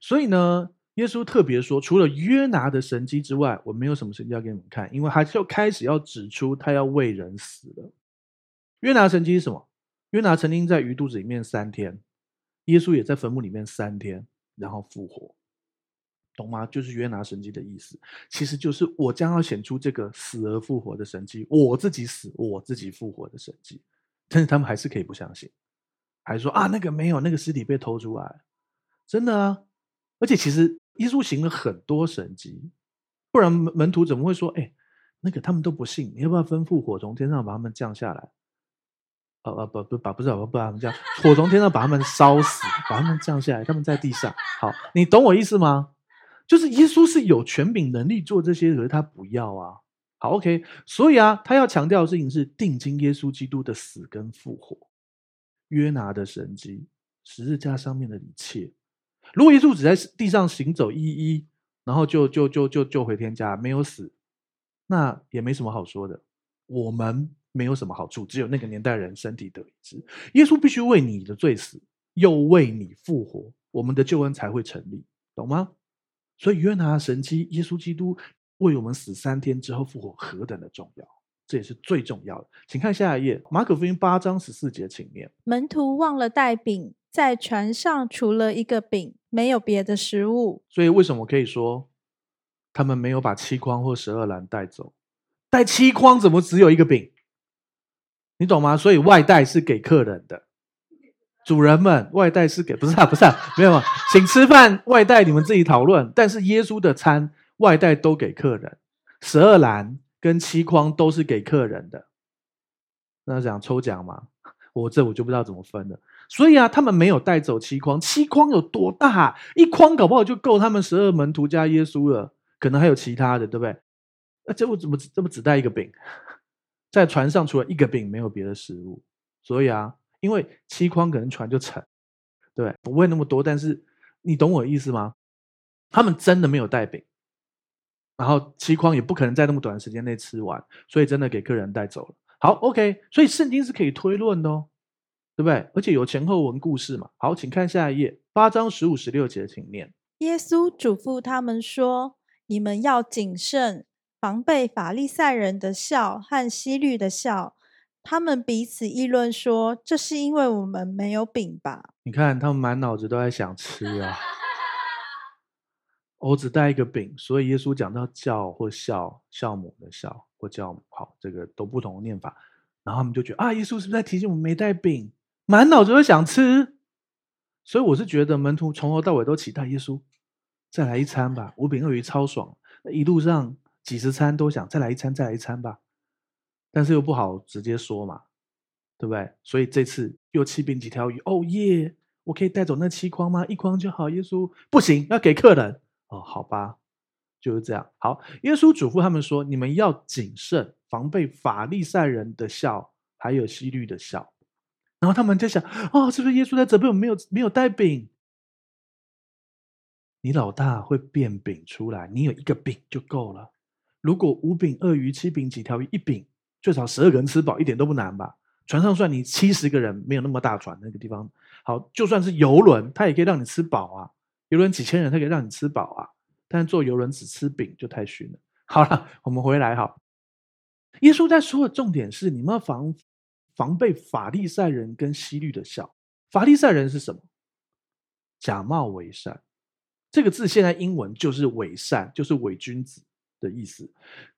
所以呢，耶稣特别说，除了约拿的神迹之外，我没有什么神迹要给你们看，因为他就开始要指出他要为人死了。约拿神迹是什么？约拿曾经在鱼肚子里面三天，耶稣也在坟墓里面三天，然后复活，懂吗？就是约拿神迹的意思，其实就是我将要显出这个死而复活的神迹，我自己死，我自己复活的神迹。但是他们还是可以不相信，还说啊，那个没有，那个尸体被偷出来，真的啊！而且其实耶稣行了很多神迹，不然门门徒怎么会说，哎，那个他们都不信，你要不要吩咐火从天上把他们降下来？呃呃不不把不是不把他们降，火从天上把他们烧死，把他们降下来，他们在地上。好，你懂我意思吗？就是耶稣是有权柄能力做这些，可是他不要啊。好，OK，所以啊，他要强调的事情是定睛耶稣基督的死跟复活，约拿的神迹，十字架上面的一切。如果耶稣只在地上行走一一，然后就就就就就回天家，没有死，那也没什么好说的。我们没有什么好处，只有那个年代人身体得医治。耶稣必须为你的罪死，又为你复活，我们的救恩才会成立，懂吗？所以约拿神迹，耶稣基督。为我们死三天之后复活何等的重要，这也是最重要的。请看下一页，马可福音八章十四节，请念。门徒忘了带饼，在船上除了一个饼，没有别的食物。所以为什么可以说他们没有把七筐或十二篮带走？带七筐怎么只有一个饼？你懂吗？所以外带是给客人的，主人们外带是给不是啊不是啊没有吗？请吃饭外带你们自己讨论。但是耶稣的餐。外带都给客人，十二篮跟七筐都是给客人的。那讲抽奖嘛，我这我就不知道怎么分了。所以啊，他们没有带走七筐，七筐有多大？一筐搞不好就够他们十二门徒加耶稣了，可能还有其他的，对不对？那这我怎么这么只带一个饼？在船上除了一个饼，没有别的食物。所以啊，因为七筐可能船就沉，对，不会那么多。但是你懂我的意思吗？他们真的没有带饼。然后七筐也不可能在那么短的时间内吃完，所以真的给客人带走了。好，OK，所以圣经是可以推论的哦，对不对？而且有前后文故事嘛。好，请看下一页，八章十五、十六节，请念。耶稣嘱咐他们说：“你们要谨慎，防备法利赛人的笑和西律的笑。他们彼此议论说，这是因为我们没有饼吧？你看，他们满脑子都在想吃啊。”我只带一个饼，所以耶稣讲到叫或笑，酵母的笑或酵母，好，这个都不同的念法。然后他们就觉得啊，耶稣是不是在提醒我们没带饼？满脑子都想吃。所以我是觉得门徒从头到尾都期待耶稣再来一餐吧，五饼二鱼超爽。一路上几十餐都想再来一餐，再来一餐吧。但是又不好直接说嘛，对不对？所以这次又七饼几条鱼，哦耶！我可以带走那七筐吗？一筐就好。耶稣不行，要给客人。哦，好吧，就是这样。好，耶稣嘱咐他们说：“你们要谨慎，防备法利赛人的笑，还有希律的笑。”然后他们就想：“哦，是不是耶稣在责备我没有没有带饼？你老大会变饼出来，你有一个饼就够了。如果五饼二鱼七饼几条鱼一饼，最少十二个人吃饱，一点都不难吧？船上算你七十个人，没有那么大船，那个地方好，就算是游轮，它也可以让你吃饱啊。”游轮几千人，它可以让你吃饱啊！但是坐游轮只吃饼就太逊了。好了，我们回来哈。耶稣在说的重点是，你们要防防备法利赛人跟希律的笑。法利赛人是什么？假冒伪善。这个字现在英文就是伪善，就是伪君子的意思。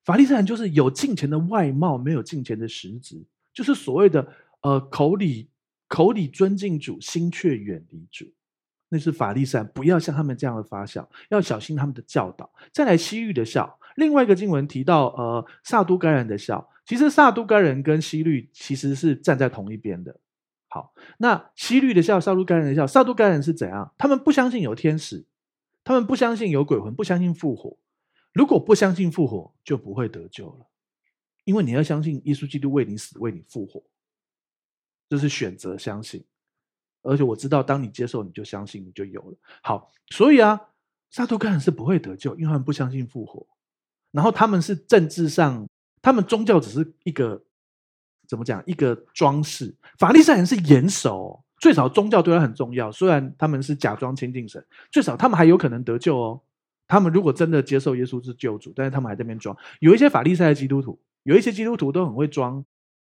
法利赛人就是有金钱的外貌，没有金钱的实质，就是所谓的呃口里口里尊敬主，心却远离主。那是法利赛，不要像他们这样的发笑，要小心他们的教导。再来希律的笑，另外一个经文提到，呃，撒都该人的笑，其实撒都该人跟希律其实是站在同一边的。好，那希律的笑，撒都该人的笑，撒都该人是怎样？他们不相信有天使，他们不相信有鬼魂，不相信复活。如果不相信复活，就不会得救了，因为你要相信耶稣基督为你死，为你复活，这是选择相信。而且我知道，当你接受，你就相信，你就有了。好，所以啊，撒都该人是不会得救，因为他们不相信复活。然后他们是政治上，他们宗教只是一个怎么讲？一个装饰。法利赛人是严守，最少宗教对他很重要。虽然他们是假装亲近神，最少他们还有可能得救哦。他们如果真的接受耶稣是救主，但是他们还在那边装。有一些法利赛的基督徒，有一些基督徒都很会装，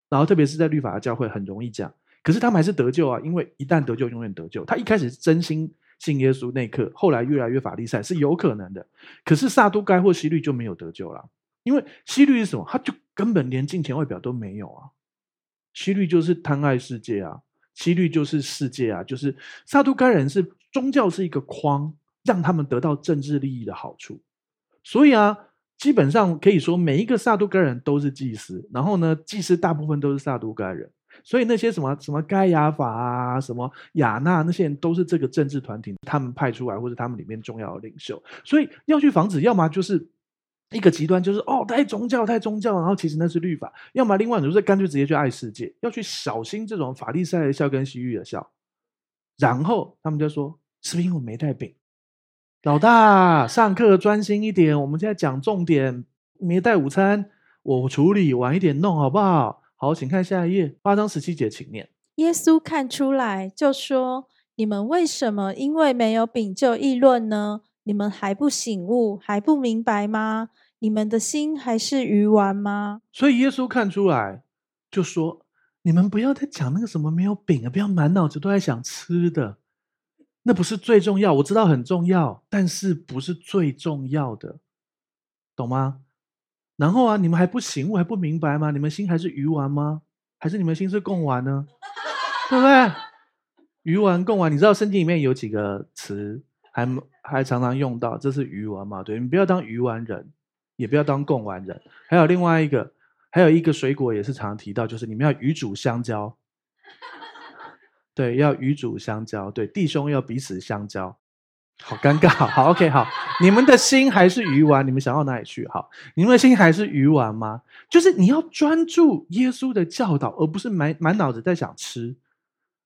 然后特别是在律法的教会很容易讲。可是他们还是得救啊，因为一旦得救，永远得救。他一开始真心信耶稣那一刻，后来越来越法利赛是有可能的。可是撒都该或西律就没有得救了，因为西律是什么？他就根本连金钱外表都没有啊。西律就是贪爱世界啊，西律就是世界啊，就是撒都该人是宗教是一个框。让他们得到政治利益的好处，所以啊，基本上可以说每一个撒都该人都是祭司，然后呢，祭司大部分都是撒都该人，所以那些什么什么盖亚法啊，什么亚纳那些人都是这个政治团体他们派出来或者他们里面重要的领袖，所以要去防止，要么就是一个极端，就是哦太宗教太宗教，然后其实那是律法；要么另外就是干脆直接去爱世界，要去小心这种法利赛的笑跟西域的笑，然后他们就说是不是因为我没带饼？老大，上课专心一点，我们现在讲重点。没带午餐，我处理晚一点弄，好不好？好，请看下一页，八章十七节，请念。耶稣看出来，就说：“你们为什么因为没有饼就议论呢？你们还不醒悟，还不明白吗？你们的心还是鱼丸吗？”所以耶稣看出来，就说：“你们不要再讲那个什么没有饼啊，不要满脑子都在想吃的。”那不是最重要，我知道很重要，但是不是最重要的，懂吗？然后啊，你们还不醒悟，还不明白吗？你们心还是鱼丸吗？还是你们心是贡丸呢？对不对？鱼丸、贡丸，你知道圣经里面有几个词还还常常用到，这是鱼丸嘛？对，你不要当鱼丸人，也不要当贡丸人。还有另外一个，还有一个水果也是常提到，就是你们要与主相交。对，要与主相交。对，弟兄要彼此相交。好尴尬，好，OK，好。你们的心还是鱼丸？你们想到哪里去？好，你们的心还是鱼丸吗？就是你要专注耶稣的教导，而不是满满脑子在想吃。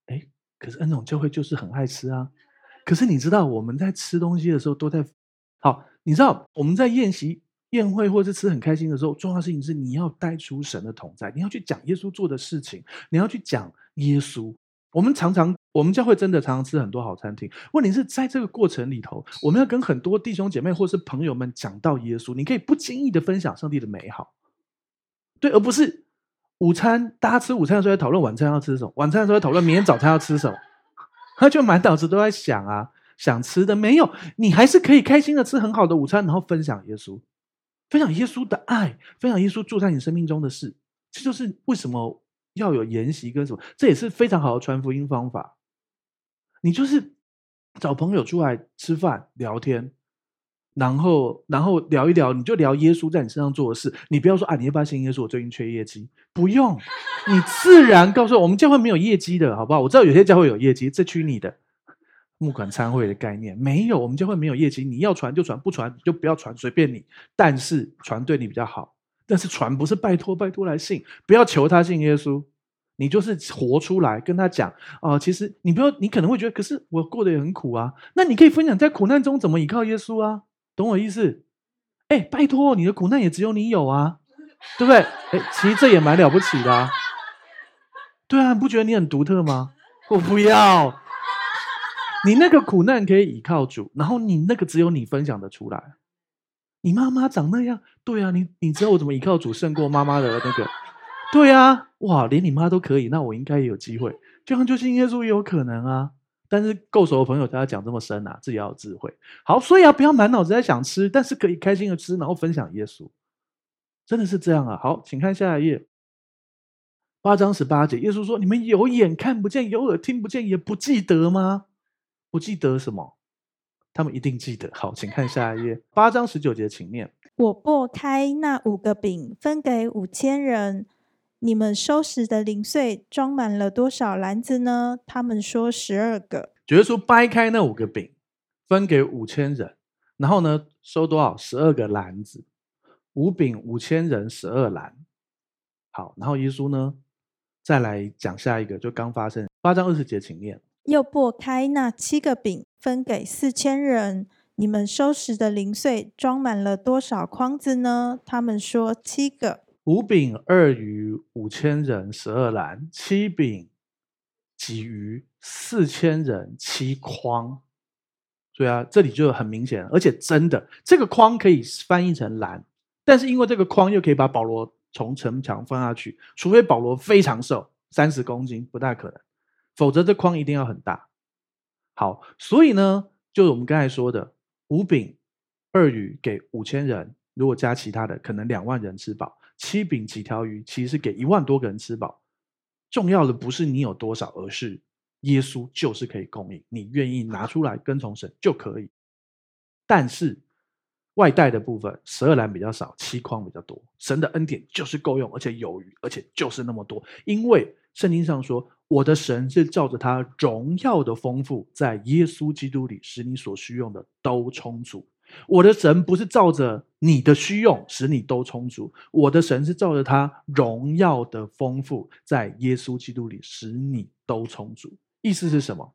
哎，可是恩总教会就是很爱吃啊。可是你知道我们在吃东西的时候都在好，你知道我们在宴席、宴会或是吃很开心的时候，重要的事情是你要带出神的同在，你要去讲耶稣做的事情，你要去讲耶稣。我们常常，我们教会真的常常吃很多好餐厅。问题是在这个过程里头，我们要跟很多弟兄姐妹或是朋友们讲到耶稣，你可以不经意的分享上帝的美好，对，而不是午餐大家吃午餐的时候在讨论晚餐要吃什么，晚餐的时候在讨论明天早餐要吃什么，他就满脑子都在想啊，想吃的没有，你还是可以开心的吃很好的午餐，然后分享耶稣，分享耶稣的爱，分享耶稣住在你生命中的事，这就是为什么。要有研习跟什么，这也是非常好的传福音方法。你就是找朋友出来吃饭聊天，然后然后聊一聊，你就聊耶稣在你身上做的事。你不要说啊，你要不要信耶稣？我最近缺业绩，不用，你自然告诉我，们教会没有业绩的，好不好？我知道有些教会有业绩，这区你的募款参会的概念没有，我们教会没有业绩。你要传就传，不传就不要传，随便你。但是传对你比较好。但是传不是拜托拜托来信，不要求他信耶稣，你就是活出来跟他讲啊、其实你不要，你可能会觉得，可是我过得也很苦啊。那你可以分享在苦难中怎么依靠耶稣啊，懂我意思？哎，拜托，你的苦难也只有你有啊，对不对？哎，其实这也蛮了不起的啊。对啊，你不觉得你很独特吗？我不要，你那个苦难可以依靠主，然后你那个只有你分享的出来。你妈妈长那样，对啊，你你知道我怎么依靠主胜过妈妈的那个？对啊，哇，连你妈都可以，那我应该也有机会。就像就信耶稣也有可能啊，但是够熟的朋友才要讲这么深啊，自己要有智慧。好，所以啊，不要满脑子在想吃，但是可以开心的吃，然后分享耶稣，真的是这样啊。好，请看下一页，八章十八节，耶稣说：“你们有眼看不见，有耳听不见，也不记得吗？不记得什么？”他们一定记得。好，请看下一页，八章十九节，请念。我擘开那五个饼，分给五千人。你们收拾的零碎装满了多少篮子呢？他们说十二个。觉得说掰开那五个饼，分给五千人。然后呢，收多少？十二个篮子，五饼五千人十二篮。好，然后耶稣呢，再来讲下一个，就刚发生八章二十节，请念。又擘开那七个饼，分给四千人。你们收拾的零碎装满了多少筐子呢？他们说七个。五饼二鱼五千人十二篮，七饼几鱼四千人七筐。对啊，这里就很明显，而且真的，这个筐可以翻译成篮，但是因为这个筐又可以把保罗从城墙放下去，除非保罗非常瘦，三十公斤不大可能，否则这筐一定要很大。好，所以呢，就是我们刚才说的。五饼二鱼给五千人，如果加其他的，可能两万人吃饱。七饼几条鱼，其实是给一万多个人吃饱。重要的不是你有多少，而是耶稣就是可以供应，你愿意拿出来跟从神就可以。但是外带的部分，十二篮比较少，七筐比较多。神的恩典就是够用，而且有余，而且就是那么多，因为圣经上说。我的神是照着他荣耀的丰富，在耶稣基督里使你所需用的都充足。我的神不是照着你的需用使你都充足，我的神是照着他荣耀的丰富，在耶稣基督里使你都充足。意思是什么？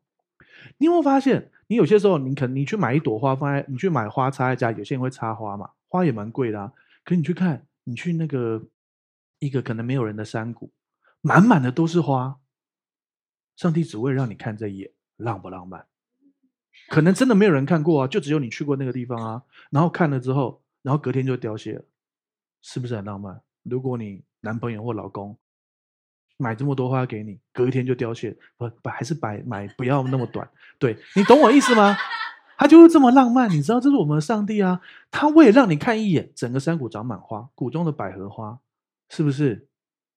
你有没有发现，你有些时候你可能你去买一朵花放在，你去买花插在家，有些人会插花嘛，花也蛮贵的啊。可你去看，你去那个一个可能没有人的山谷，满满的都是花。上帝只为让你看这一眼，浪不浪漫？可能真的没有人看过啊，就只有你去过那个地方啊。然后看了之后，然后隔天就凋谢了，是不是很浪漫？如果你男朋友或老公买这么多花给你，隔一天就凋谢，不不还是白买不要那么短。对，你懂我意思吗？他就是这么浪漫，你知道这是我们的上帝啊。他为了让你看一眼，整个山谷长满花，谷中的百合花，是不是？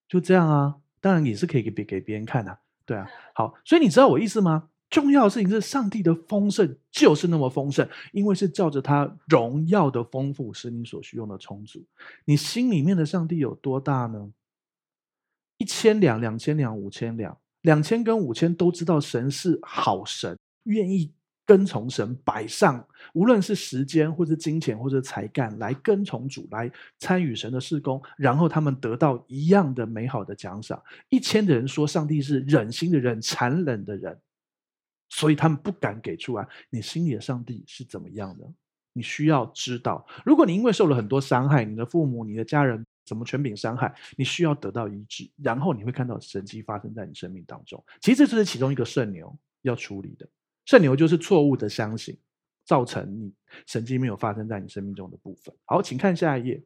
就这样啊。当然也是可以给别给别人看的啊。对啊，好，所以你知道我意思吗？重要的事情是，上帝的丰盛就是那么丰盛，因为是照着他荣耀的丰富，使你所需用的充足。你心里面的上帝有多大呢？一千两、两千两、五千两，两千跟五千都知道神是好神，愿意。跟从神，摆上无论是时间或者金钱或者才干来跟从主，来参与神的事工，然后他们得到一样的美好的奖赏。一千的人说上帝是忍心的人，残忍的人，所以他们不敢给出来。你心里的上帝是怎么样的？你需要知道。如果你因为受了很多伤害，你的父母、你的家人怎么全柄伤害，你需要得到医治，然后你会看到神迹发生在你生命当中。其实这是其中一个圣牛要处理的。圣牛就是错误的相信，造成你神迹没有发生在你生命中的部分。好，请看下一页，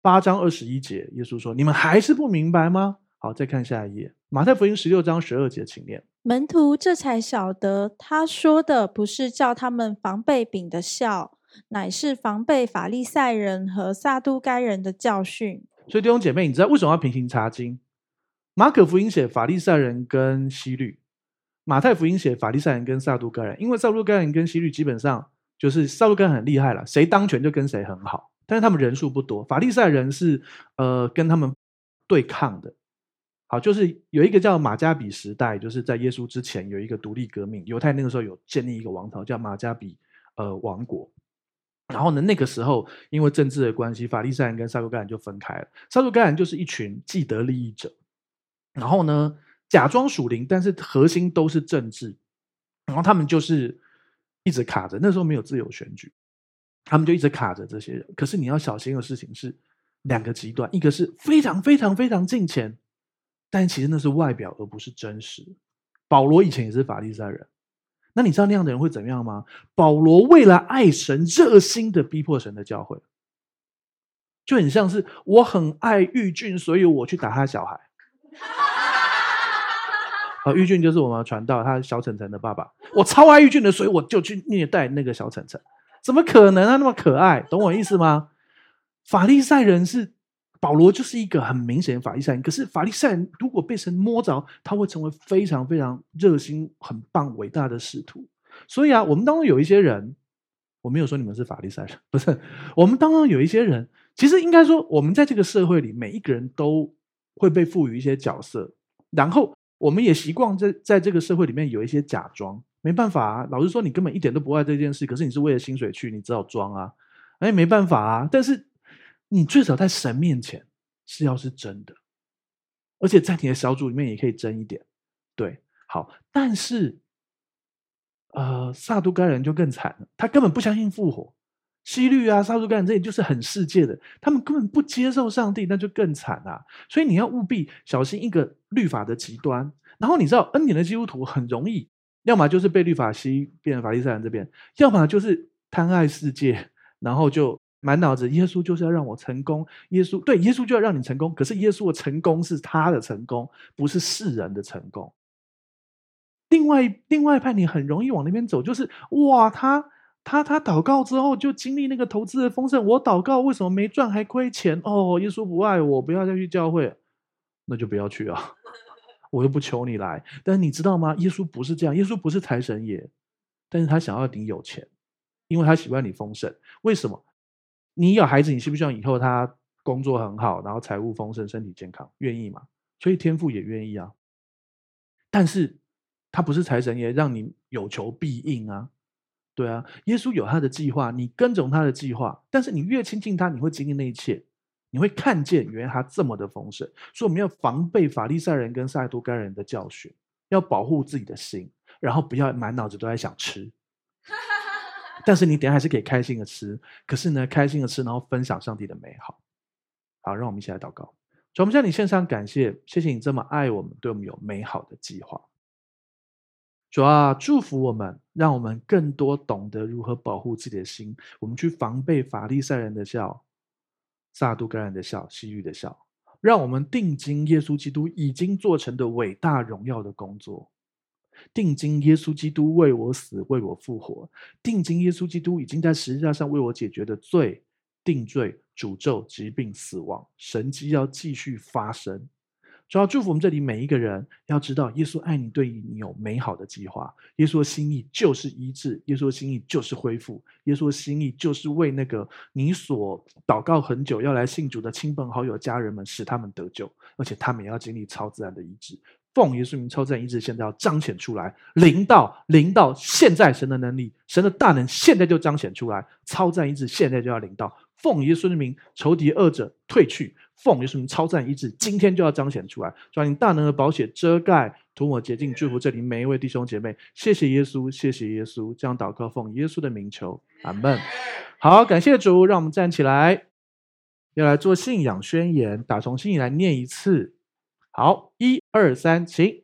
八章二十一节，耶稣说：“你们还是不明白吗？”好，再看下一页，马太福音十六章十二节，请念。门徒这才晓得，他说的不是叫他们防备饼的笑，乃是防备法利赛人和撒都该人的教训。所以弟兄姐妹，你知道为什么要平行查经？马可福音写法利赛人跟希律。马太福音写法利赛人跟撒都该人，因为撒都该人跟希律基本上就是撒都该人很厉害了，谁当权就跟谁很好，但是他们人数不多。法利赛人是呃跟他们对抗的，好，就是有一个叫马加比时代，就是在耶稣之前有一个独立革命，犹太那个时候有建立一个王朝叫马加比呃王国，然后呢那个时候因为政治的关系，法利赛人跟撒都该人就分开了，撒都该人就是一群既得利益者，然后呢。假装属灵，但是核心都是政治，然后他们就是一直卡着。那时候没有自由选举，他们就一直卡着这些人。可是你要小心的事情是两个极端，一个是非常非常非常近前，但其实那是外表而不是真实。保罗以前也是法利赛人，那你知道那样的人会怎么样吗？保罗为了爱神，热心的逼迫神的教会，就很像是我很爱玉俊，所以我去打他小孩。啊，玉俊就是我们传道，他小晨晨的爸爸。我超爱玉俊的，所以我就去虐待那个小晨晨。怎么可能啊？那么可爱，懂我意思吗？法利赛人是保罗，就是一个很明显的法利赛人。可是法利赛人如果被神摸着，他会成为非常非常热心、很棒、伟大的使徒。所以啊，我们当中有一些人，我没有说你们是法利赛人，不是。我们当中有一些人，其实应该说，我们在这个社会里，每一个人都会被赋予一些角色，然后。我们也习惯在在这个社会里面有一些假装，没办法啊。老实说，你根本一点都不爱这件事，可是你是为了薪水去，你只好装啊。哎，没办法啊。但是你最少在神面前是要是真的，而且在你的小组里面也可以真一点。对，好。但是，呃，撒都该人就更惨了，他根本不相信复活。希律啊，撒都该人这些就是很世界的，他们根本不接受上帝，那就更惨啊。所以你要务必小心一个律法的极端。然后你知道恩典的基督徒很容易，要么就是被律法吸变法利赛人这边，要么就是贪爱世界，然后就满脑子耶稣就是要让我成功，耶稣对耶稣就要让你成功，可是耶稣的成功是他的成功，不是世人的成功。另外另外一派你很容易往那边走，就是哇他。他他祷告之后就经历那个投资的丰盛，我祷告为什么没赚还亏钱？哦，耶稣不爱我，不要再去教会，那就不要去啊！(laughs) 我又不求你来。但是你知道吗？耶稣不是这样，耶稣不是财神爷，但是他想要你有钱，因为他喜欢你丰盛。为什么？你有孩子，你希不希望以后他工作很好，然后财务丰盛，身体健康？愿意吗？所以天父也愿意啊。但是他不是财神爷，让你有求必应啊。对啊，耶稣有他的计划，你跟从他的计划，但是你越亲近他，你会经历那一切，你会看见原来他这么的丰盛。所以我们要防备法利赛人跟撒都该人的教训，要保护自己的心，然后不要满脑子都在想吃。(laughs) 但是你等下还是可以开心的吃，可是呢，开心的吃，然后分享上帝的美好。好，让我们一起来祷告。主，我们向你献上感谢，谢谢你这么爱我们，对我们有美好的计划。主啊，祝福我们，让我们更多懂得如何保护自己的心。我们去防备法利赛人的笑，撒都该人的笑，西域的笑。让我们定睛耶稣基督已经做成的伟大荣耀的工作，定睛耶稣基督为我死，为我复活，定睛耶稣基督已经在十字架上为我解决的罪、定罪、诅咒、疾病、死亡，神迹要继续发生。主要祝福我们这里每一个人，要知道耶稣爱你，对你有美好的计划。耶稣的心意就是医治，耶稣的心意就是恢复，耶稣的心意就是为那个你所祷告很久要来信主的亲朋好友、家人们，使他们得救，而且他们也要经历超自然的医治。奉耶稣名，超自然医治现在要彰显出来，领到领到现在神的能力，神的大能现在就彰显出来，超自然医治现在就要领到。奉耶稣的名，仇敌二者退去。奉耶稣名，超自然医治，今天就要彰显出来。主啊，你大能的宝血遮盖，涂抹洁净，祝福这里每一位弟兄姐妹。谢谢耶稣，谢谢耶稣，这样祷告奉耶稣的名求，阿门。好，感谢主，让我们站起来，要来做信仰宣言，打从心里来念一次。好，一二三，请。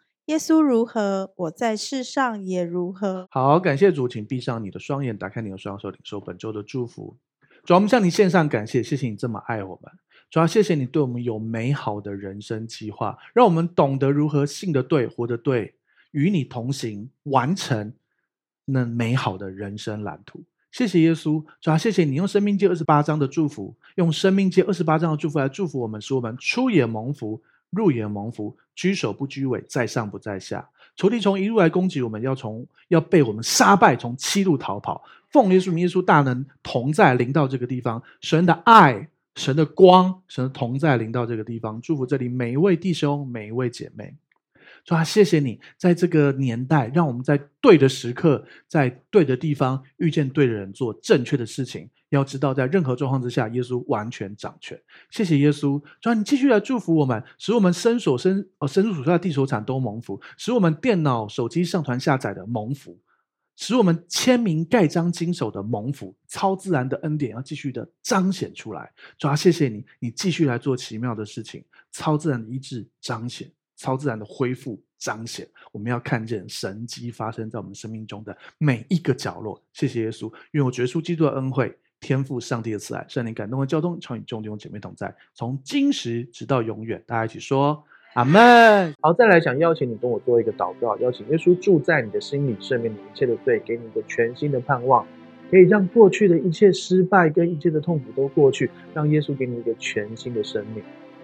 耶稣如何，我在世上也如何。好，感谢主，请闭上你的双眼，打开你的双手，领受本周的祝福。主，我们向你献上感谢，谢谢你这么爱我们。主要谢谢你对我们有美好的人生计划，让我们懂得如何信得对、活得对，与你同行，完成那美好的人生蓝图。谢谢耶稣，主要谢谢你用生命记二十八章的祝福，用生命记二十八章的祝福来祝福我们，使我们出也蒙福。入眼蒙福，居首不居尾，在上不在下。仇敌从一路来攻击我们，要从要被我们杀败，从七路逃跑。奉耶稣，耶稣大能同在临到这个地方，神的爱、神的光、神同在临到这个地方，祝福这里每一位弟兄、每一位姐妹。主啊，谢谢你在这个年代，让我们在对的时刻，在对的地方遇见对的人，做正确的事情。要知道，在任何状况之下，耶稣完全掌权。谢谢耶稣，主啊，你继续来祝福我们，使我们身所身哦，身处所在的地所产都蒙福，使我们电脑、手机上传下载的蒙福，使我们签名盖章经手的蒙福，超自然的恩典要继续的彰显出来。主啊，谢谢你，你继续来做奇妙的事情，超自然的医治彰显。超自然的恢复彰显，我们要看见神迹发生在我们生命中的每一个角落。谢谢耶稣，愿我结束基督的恩惠，天赋上帝的慈爱，圣灵感动的交通，常与众弟兄姐妹同在，从今时直到永远。大家一起说阿门。好，再来想邀请你跟我做一个祷告，邀请耶稣住在你的心里，赦免你一切的罪，给你一个全新的盼望。可以让过去的一切失败跟一切的痛苦都过去，让耶稣给你一个全新的生命。